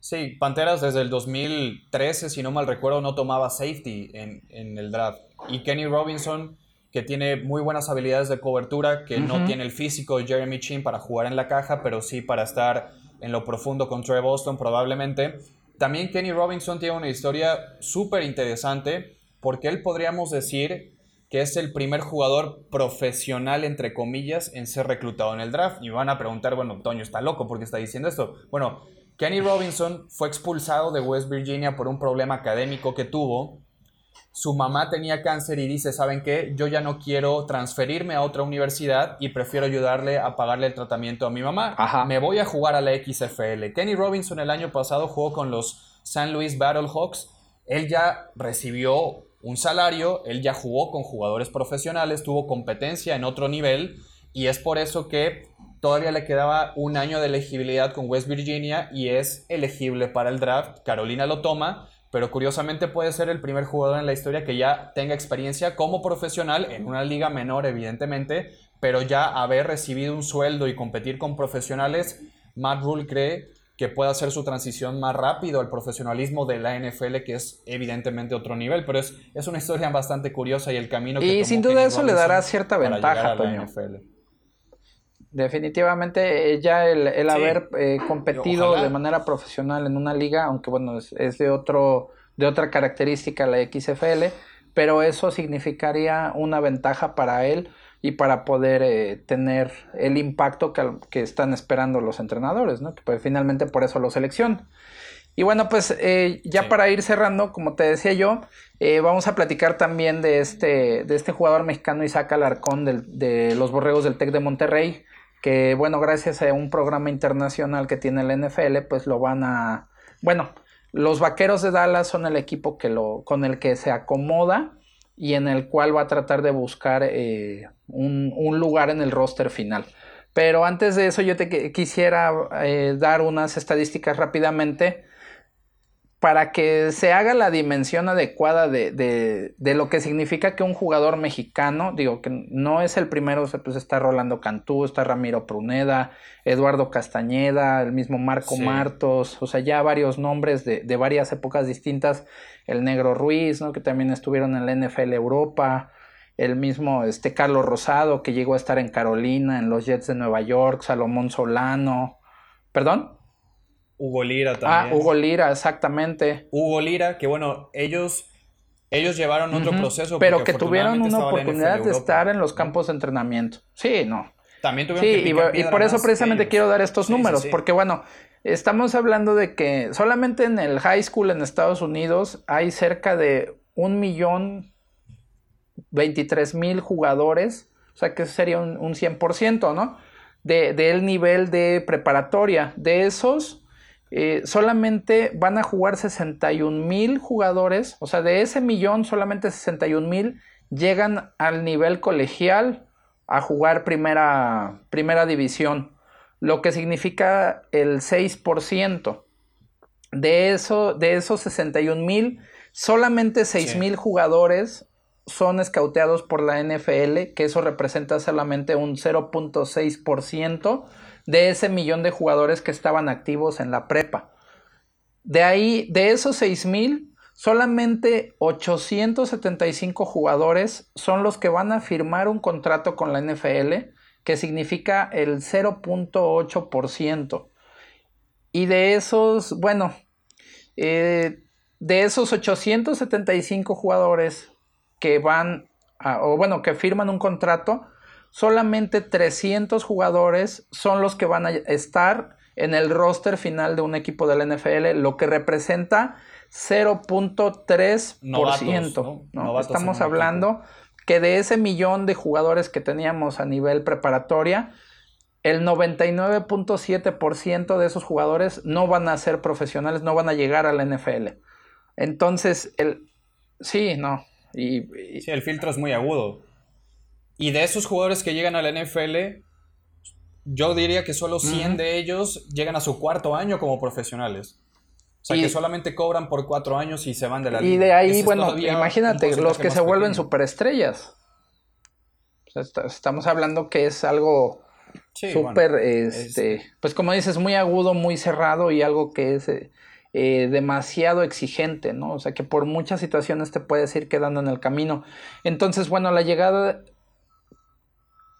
Sí, Panteras desde el 2013, si no mal recuerdo, no tomaba safety en, en el draft. Y Kenny Robinson que tiene muy buenas habilidades de cobertura, que no tiene el físico de Jeremy Chin para jugar en la caja, pero sí para estar en lo profundo con Trey Boston probablemente. También Kenny Robinson tiene una historia súper interesante porque él podríamos decir que es el primer jugador profesional, entre comillas, en ser reclutado en el draft. Y van a preguntar, bueno, Toño está loco porque está diciendo esto. Bueno, Kenny Robinson fue expulsado de West Virginia por un problema académico que tuvo su mamá tenía cáncer y dice, ¿saben qué? Yo ya no quiero transferirme a otra universidad y prefiero ayudarle a pagarle el tratamiento a mi mamá. Me voy a jugar a la XFL. Kenny Robinson el año pasado jugó con los San Luis Battlehawks. Él ya recibió un salario, él ya jugó con jugadores profesionales, tuvo competencia en otro nivel y es por eso que todavía le quedaba un año de elegibilidad con West Virginia y es elegible para el draft. Carolina lo toma pero curiosamente puede ser el primer jugador en la historia que ya tenga experiencia como profesional en una liga menor, evidentemente, pero ya haber recibido un sueldo y competir con profesionales, Matt Rule cree que puede hacer su transición más rápido al profesionalismo de la NFL, que es evidentemente otro nivel, pero es, es una historia bastante curiosa y el camino que Y sin duda eso le dará cierta ventaja a la NFL. Definitivamente, eh, ya el, haber eh, competido de manera profesional en una liga, aunque bueno, es, de otro, de otra característica la XFL, pero eso significaría una ventaja para él y para poder eh, tener el impacto que, que, están esperando los entrenadores, ¿no? Que pues, finalmente por eso lo seleccionan. Y bueno, pues eh, ya para ir cerrando, como te decía yo, eh, vamos a platicar también de este, de este jugador mexicano Isaac Alarcón de los Borregos del TEC de Monterrey, que bueno, gracias a un programa internacional que tiene el NFL, pues lo van a... Bueno, los Vaqueros de Dallas son el equipo que lo, con el que se acomoda y en el cual va a tratar de buscar eh, un, un, lugar en el roster final. Pero antes de eso yo te quisiera dar unas estadísticas rápidamente para que se haga la dimensión adecuada de, lo que significa que un jugador mexicano, digo que no es el primero, pues está Rolando Cantú, está Ramiro Pruneda, Eduardo Castañeda, el mismo Marco Martos, o sea, ya varios nombres de, varias épocas distintas, el Negro Ruiz, ¿no? que también estuvieron en la NFL Europa, el mismo este Carlos Rosado, que llegó a estar en Carolina, en los Jets de Nueva York, Salomón Solano, ¿perdón? Hugo Lira ah, también. Ah, Hugo Lira, exactamente. Hugo Lira, que bueno, ellos, ellos llevaron otro proceso. Pero que tuvieron una oportunidad de estar en los campos de entrenamiento. Sí, no. También tuvieron sí, y, por eso precisamente quiero dar estos números, porque bueno, estamos hablando de que solamente en el high school en Estados Unidos hay cerca de un millón veintitrés mil jugadores, o sea que eso sería un, un 100%, ¿no? De, del nivel de preparatoria. De esos, eh, solamente van a jugar 61 mil jugadores, o sea, de ese millón solamente 61 mil llegan al nivel colegial a jugar primera, primera división, lo que significa el 6%. De, eso, de esos 61 mil, solamente 6 mil jugadores son escauteados por la NFL, que eso representa solamente un 0.6% de ese millón de jugadores que estaban activos en la prepa. De ahí, de esos 6000, solamente 875 jugadores son los que van a firmar un contrato con la NFL, que significa el 0.8%. Y de esos, bueno, eh, de esos 875 jugadores que van, o bueno, que firman un contrato, solamente 300 jugadores son los que van a estar en el roster final de un equipo del NFL, lo que representa 0.3%. ¿no? Estamos hablando que de ese millón de jugadores que teníamos a nivel preparatoria, el 99.7% de esos jugadores no van a ser profesionales, no van a llegar a la NFL. Entonces, el... sí, no. Y, Sí, el filtro es muy agudo. Y de esos jugadores que llegan a la NFL, yo diría que solo 100 de ellos llegan a su cuarto año como profesionales. O sea, que solamente cobran por cuatro años y se van de la liga. Y de ahí, bueno, imagínate, los que se vuelven superestrellas. estamos hablando que es algo súper, este, pues como dices, muy agudo, muy cerrado y algo que es eh, eh, demasiado exigente, ¿no? O sea, que por muchas situaciones te puedes ir quedando en el camino. Entonces, bueno, la llegada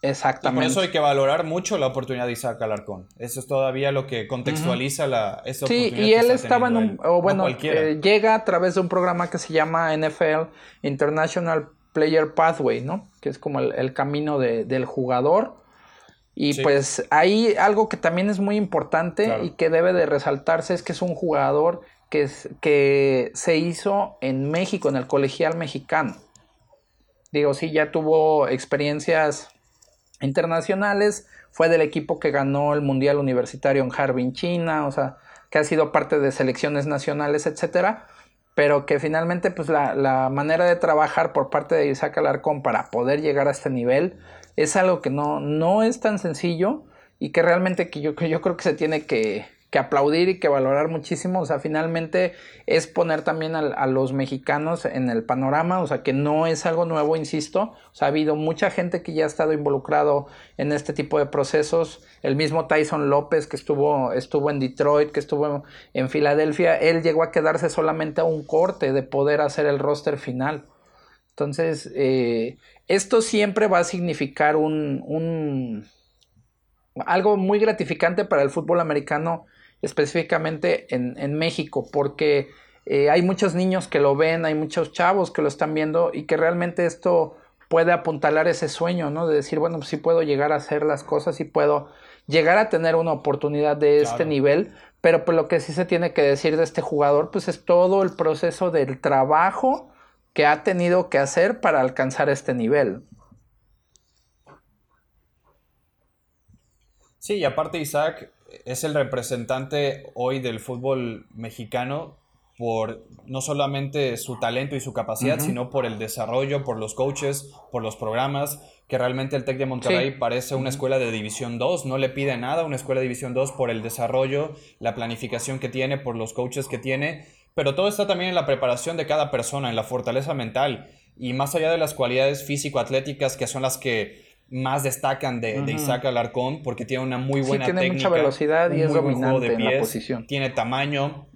Exactamente. por eso hay que valorar mucho la oportunidad de Isaac Alarcón. Eso es todavía lo que contextualiza la, esa sí, y él estaba en un, o bueno, eh, llega a través de un programa que se llama NFL International Player Pathway, ¿no? Que es como el, camino del jugador. Y pues ahí algo que también es muy importante y que debe de resaltarse es que es un jugador que, es, que se hizo en México, en el colegial mexicano. Digo, sí, ya tuvo experiencias internacionales, fue del equipo que ganó el Mundial Universitario en Harbin, China, o sea, que ha sido parte de selecciones nacionales, etcétera, pero que finalmente pues la, manera de trabajar por parte de Isaac Alarcón para poder llegar a este nivel es algo que no, no es tan sencillo y que realmente que yo, que yo creo que se tiene que, que aplaudir y que valorar muchísimo. O sea, finalmente es poner también a, los mexicanos en el panorama, o sea, que no es algo nuevo, insisto. O sea, ha habido mucha gente que ya ha estado involucrado en este tipo de procesos. El mismo Tyson López que estuvo, estuvo en Detroit, que estuvo en Filadelfia, él llegó a quedarse solamente a un corte de poder hacer el roster final. Entonces, eh, esto siempre va a significar un, un algo muy gratificante para el fútbol americano específicamente en, México, porque eh, hay muchos niños que lo ven, hay muchos chavos que lo están viendo y que realmente esto puede apuntalar ese sueño, ¿no? De decir, bueno, pues sí puedo llegar a hacer las cosas y puedo llegar a tener una oportunidad de este nivel, pero pues lo que sí se tiene que decir de este jugador, pues es todo el proceso del trabajo que ha tenido que hacer para alcanzar este nivel. Sí, y aparte Isaac es el representante hoy del fútbol mexicano por no solamente su talento y su capacidad, sino por el desarrollo, por los coaches, por los programas, que realmente el TEC de Monterrey parece una escuela de División 2, no le pide nada a una escuela de División 2 por el desarrollo, la planificación que tiene, por los coaches que tiene, pero todo está también en la preparación de cada persona, en la fortaleza mental, y más allá de las cualidades físico-atléticas que son las que más destacan de, Isaac Alarcón porque tiene una muy buena sí, tiene mucha velocidad y es dominante en la posición. Tiene tamaño.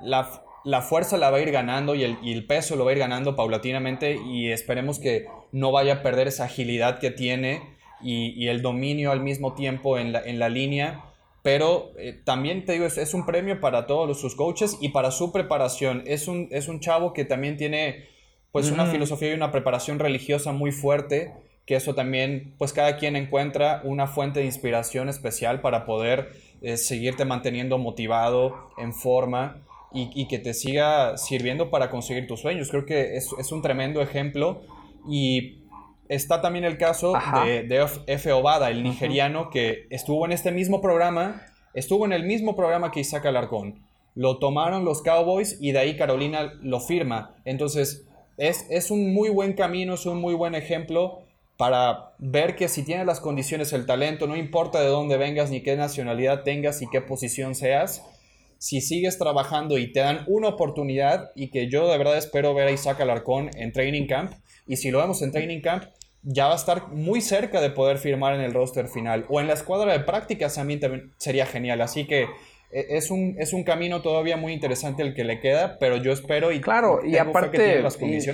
la, fuerza la va a ir ganando y el, peso lo va a ir ganando paulatinamente y esperemos que no vaya a perder esa agilidad que tiene y, el dominio al mismo tiempo en la, en la línea. Pero eh, también te digo, es, un premio para todos sus coaches y para su preparación. Es un, es un chavo que también tiene pues una filosofía y una preparación religiosa muy fuerte que eso también, pues cada quien encuentra una fuente de inspiración especial para poder eh, seguirte manteniendo motivado, en forma y, que te siga sirviendo para conseguir tus sueños. Creo que es, un tremendo ejemplo y está también el caso de, de, F. Obada, el nigeriano, que estuvo en este mismo programa, estuvo en el mismo programa que Isaac Alarcón. Lo tomaron los Cowboys y de ahí Carolina lo firma. Entonces, es, es un muy buen camino, es un muy buen ejemplo para ver que si tienes las condiciones, el talento, no importa de dónde vengas, ni qué nacionalidad tengas y qué posición seas, si sigues trabajando y te dan una oportunidad y que yo de verdad espero ver a Isaac Alarcón en Training Camp y si lo vemos en Training Camp ya va a estar muy cerca de poder firmar en el roster final o en la escuadra de prácticas también, también sería genial, así que eh, es un, es un camino todavía muy interesante el que le queda, pero yo espero y claro, y aparte,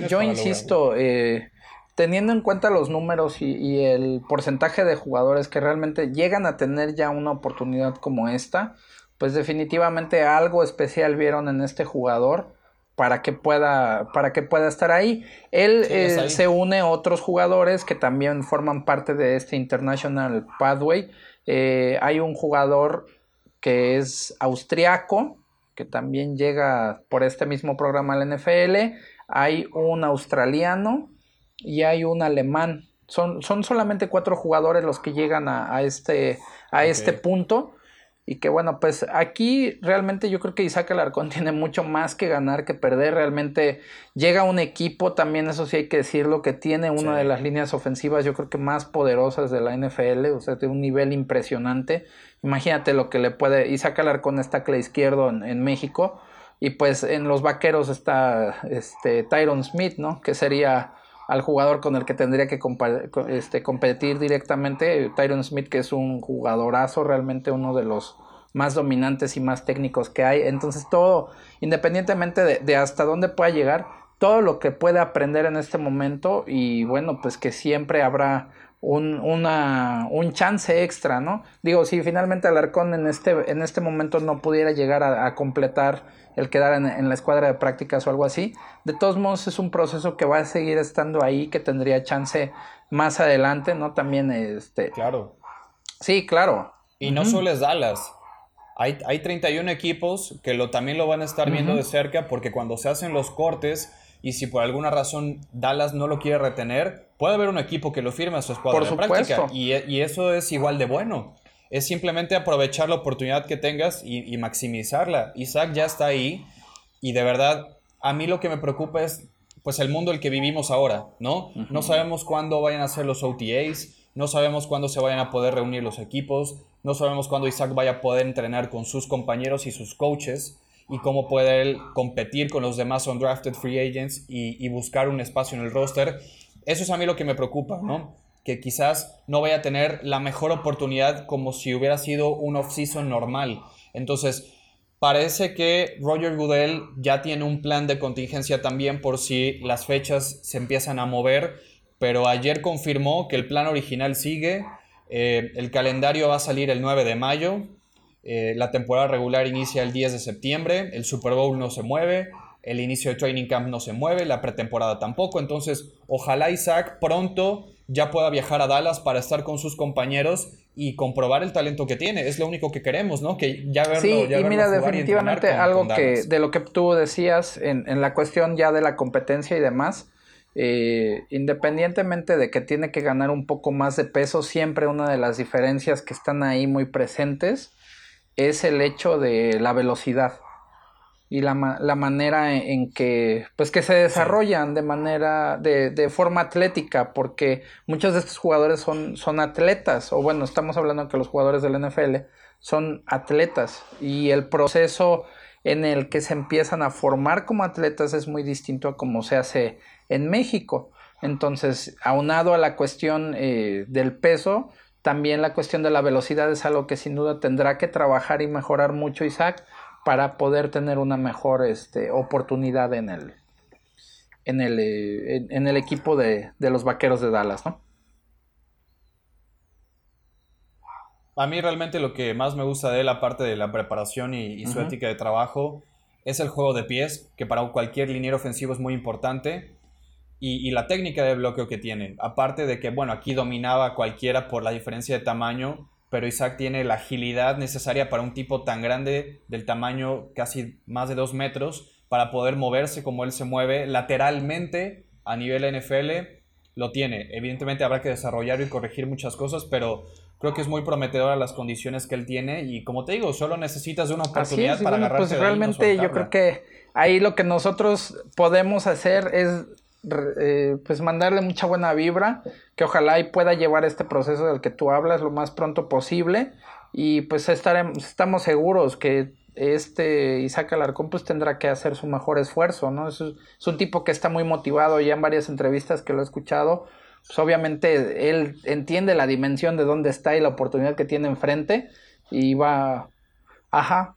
yo insisto, eh, teniendo en cuenta los números y, el porcentaje de jugadores que realmente llegan a tener ya una oportunidad como esta, pues definitivamente algo especial vieron en este jugador para que pueda, para que pueda estar ahí. Él eh, se une a otros jugadores que también forman parte de este International Pathway. Eh, hay un jugador que es austriaco, que también llega por este mismo programa al NFL. Hay un australiano y hay un alemán. Son, son solamente cuatro jugadores los que llegan a, este, a este punto. Y que bueno, pues aquí realmente yo creo que Isaac Alarcón tiene mucho más que ganar que perder. Realmente llega un equipo, también eso sí hay que decirlo, que tiene una de las líneas ofensivas yo creo que más poderosas de la NFL, o sea, de un nivel impresionante. Imagínate lo que le puede... Isaac Alarcón está la izquierdo en, en México y pues en los vaqueros está este Tyron Smith, ¿no? Que sería al jugador con el que tendría que este, competir directamente, Tyron Smith, que es un jugadorazo, realmente uno de los más dominantes y más técnicos que hay. Entonces todo, independientemente de, hasta dónde pueda llegar, todo lo que puede aprender en este momento y bueno, pues que siempre habrá un, una, un chance extra, ¿no? Digo, si finalmente Alarcón en este, en este momento no pudiera llegar a completar el quedar en, la escuadra de prácticas o algo así. De todos modos es un proceso que va a seguir estando ahí, que tendría chance más adelante, ¿no? También este... Claro. Sí, claro. Y no solo es Dallas. Hay, hay 31 equipos que lo, también lo van a estar viendo de cerca porque cuando se hacen los cortes y si por alguna razón Dallas no lo quiere retener, puede haber un equipo que lo firme a su escuadra de práctica. Y, y eso es igual de bueno es simplemente aprovechar la oportunidad que tengas y, maximizarla. Isaac ya está ahí y de verdad a mí lo que me preocupa es pues el mundo en el que vivimos ahora, ¿no? No sabemos cuándo vayan a ser los OTAs, no sabemos cuándo se vayan a poder reunir los equipos, no sabemos cuándo Isaac vaya a poder entrenar con sus compañeros y sus coaches y cómo puede él competir con los demás undrafted free agents y, y buscar un espacio en el roster. Eso es a mí lo que me preocupa, ¿no? Que quizás no vaya a tener la mejor oportunidad como si hubiera sido un off-season normal. Entonces, parece que Roger Goodell ya tiene un plan de contingencia también por si las fechas se empiezan a mover, pero ayer confirmó que el plan original sigue, eh, el calendario va a salir el 9 de mayo, eh, la temporada regular inicia el 10 de septiembre, el Super Bowl no se mueve, el inicio de training camp no se mueve, la pretemporada tampoco, entonces ojalá Isaac pronto ya pueda viajar a Dallas para estar con sus compañeros y comprobar el talento que tiene. Es lo único que queremos, ¿no? Que ya verlo, sí, y mira, definitivamente algo que de lo que tú decías en, en, la cuestión ya de la competencia y demás, eh, independientemente de que tiene que ganar un poco más de peso, siempre una de las diferencias que están ahí muy presentes es el hecho de la velocidad y la, la manera en, que pues que se desarrollan de manera de, de, forma atlética porque muchos de estos jugadores son, son atletas o bueno estamos hablando que los jugadores del NFL son atletas y el proceso en el que se empiezan a formar como atletas es muy distinto a como se hace en México. Entonces aunado a la cuestión eh, del peso también la cuestión de la velocidad es algo que sin duda tendrá que trabajar y mejorar mucho Isaac para poder tener una mejor este, oportunidad en el, en el, eh, en, el equipo de, los vaqueros de Dallas, ¿no? A mí realmente lo que más me gusta de él, aparte de la preparación y, su ética de trabajo, es el juego de pies, que para cualquier liniero ofensivo es muy importante, y, y, la técnica de bloqueo que tiene. Aparte de que, bueno, aquí dominaba cualquiera por la diferencia de tamaño, pero Isaac tiene la agilidad necesaria para un tipo tan grande, del tamaño casi más de dos metros, para poder moverse como él se mueve lateralmente a nivel NFL. Lo tiene. Evidentemente habrá que desarrollar y corregir muchas cosas, pero creo que es muy prometedora las condiciones que él tiene y como te digo, solo necesitas una oportunidad para bueno, Pues realmente yo creo que ahí lo que nosotros podemos hacer es eh, pues mandarle mucha buena vibra, que ojalá y pueda llevar este proceso del que tú hablas lo más pronto posible y pues estaremos, estamos seguros que este Isaac Alarcón pues tendrá que hacer su mejor esfuerzo, ¿no? Es, es un tipo que está muy motivado ya en varias entrevistas que lo he escuchado, pues obviamente él entiende la dimensión de dónde está y la oportunidad que tiene enfrente y va, ajá,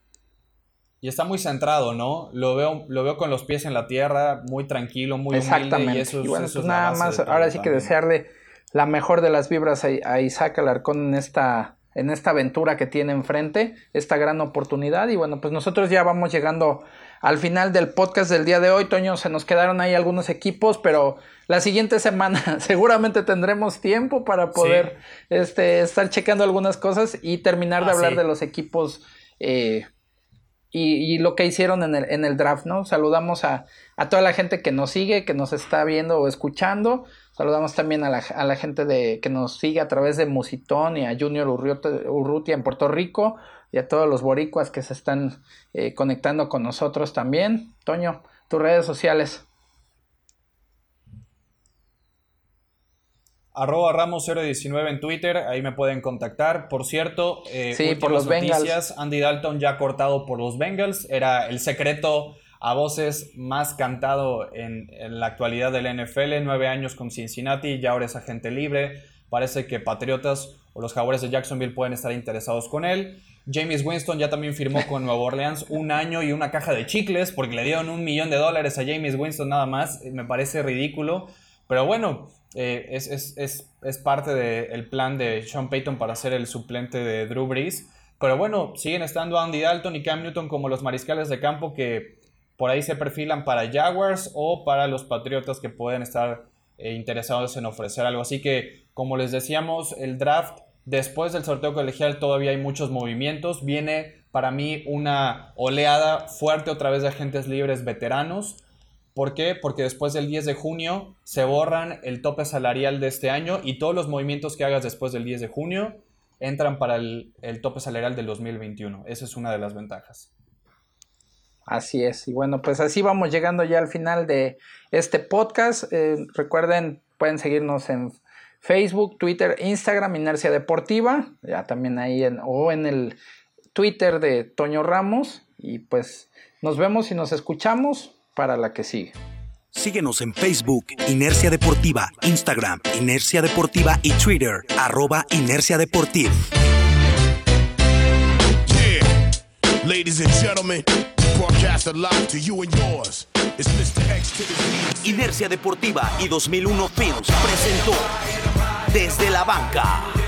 y está muy centrado, ¿no? Lo veo, lo veo con los pies en la tierra, muy tranquilo, muy Exactamente. y eso, bueno, pues nada más, ahora sí que desearle la mejor de las vibras a, Isaac Alarcón en esta, en esta aventura que tiene enfrente, esta gran oportunidad. Y bueno, pues nosotros ya vamos llegando al final del podcast del día de hoy. Toño, se nos quedaron ahí algunos equipos, pero la siguiente semana seguramente tendremos tiempo para poder este, estar checando algunas cosas y terminar de ah, hablar de los equipos. Eh, y, lo que hicieron en el, en el draft, ¿no? Saludamos a, toda la gente que nos sigue, que nos está viendo o escuchando. Saludamos también a la, gente de, que nos sigue a través de Musitón y a Junior Urrutia en Puerto Rico y a todos los boricuas que se están eh, conectando con nosotros también. Toño, tus redes sociales. Arroba Ramos019 en Twitter, ahí me pueden contactar. Por cierto, eh, sí, por los noticias, Bengals. Andy Dalton ya cortado por los Bengals. Era el secreto a voces más cantado en, la actualidad del NFL. Nueve años con Cincinnati, ya ahora es agente libre. Parece que Patriotas o los Jaguares de Jacksonville pueden estar interesados con él. James Winston ya también firmó con Nueva Orleans un año y una caja de chicles porque le dieron un millón de dólares a James Winston nada más. Me parece ridículo. Pero bueno, eh, es, parte del plan de Sean Payton para ser el suplente de Drew Brees. Pero bueno, siguen estando Andy Dalton y Cam Newton como los mariscales de campo que por ahí se perfilan para Jaguars o para los Patriotas que pueden estar eh, interesados en ofrecer algo. Así que, como les decíamos, el draft después del sorteo colegial todavía hay muchos movimientos. Viene para mí una oleada fuerte otra vez de agentes libres veteranos. ¿Por qué? Porque después del 10 de junio se borran el tope salarial de este año y todos los movimientos que hagas después del 10 de junio entran para el, tope salarial del 2021. Esa es una de las ventajas. Así es. Y bueno, pues así vamos llegando ya al final de este podcast. Eh, recuerden, pueden seguirnos en Facebook, Twitter, Instagram, Inercia Deportiva, ya también ahí o en el Twitter de Toño Ramos. Y pues nos vemos y nos escuchamos para la que sigue. Síguenos en Facebook, Inercia Deportiva, Instagram, Inercia Deportiva y Twitter, arroba Inercia Deportiva. Ladies and gentlemen, to you and yours. Inercia Deportiva y 2001 Films presentó Desde la Banca.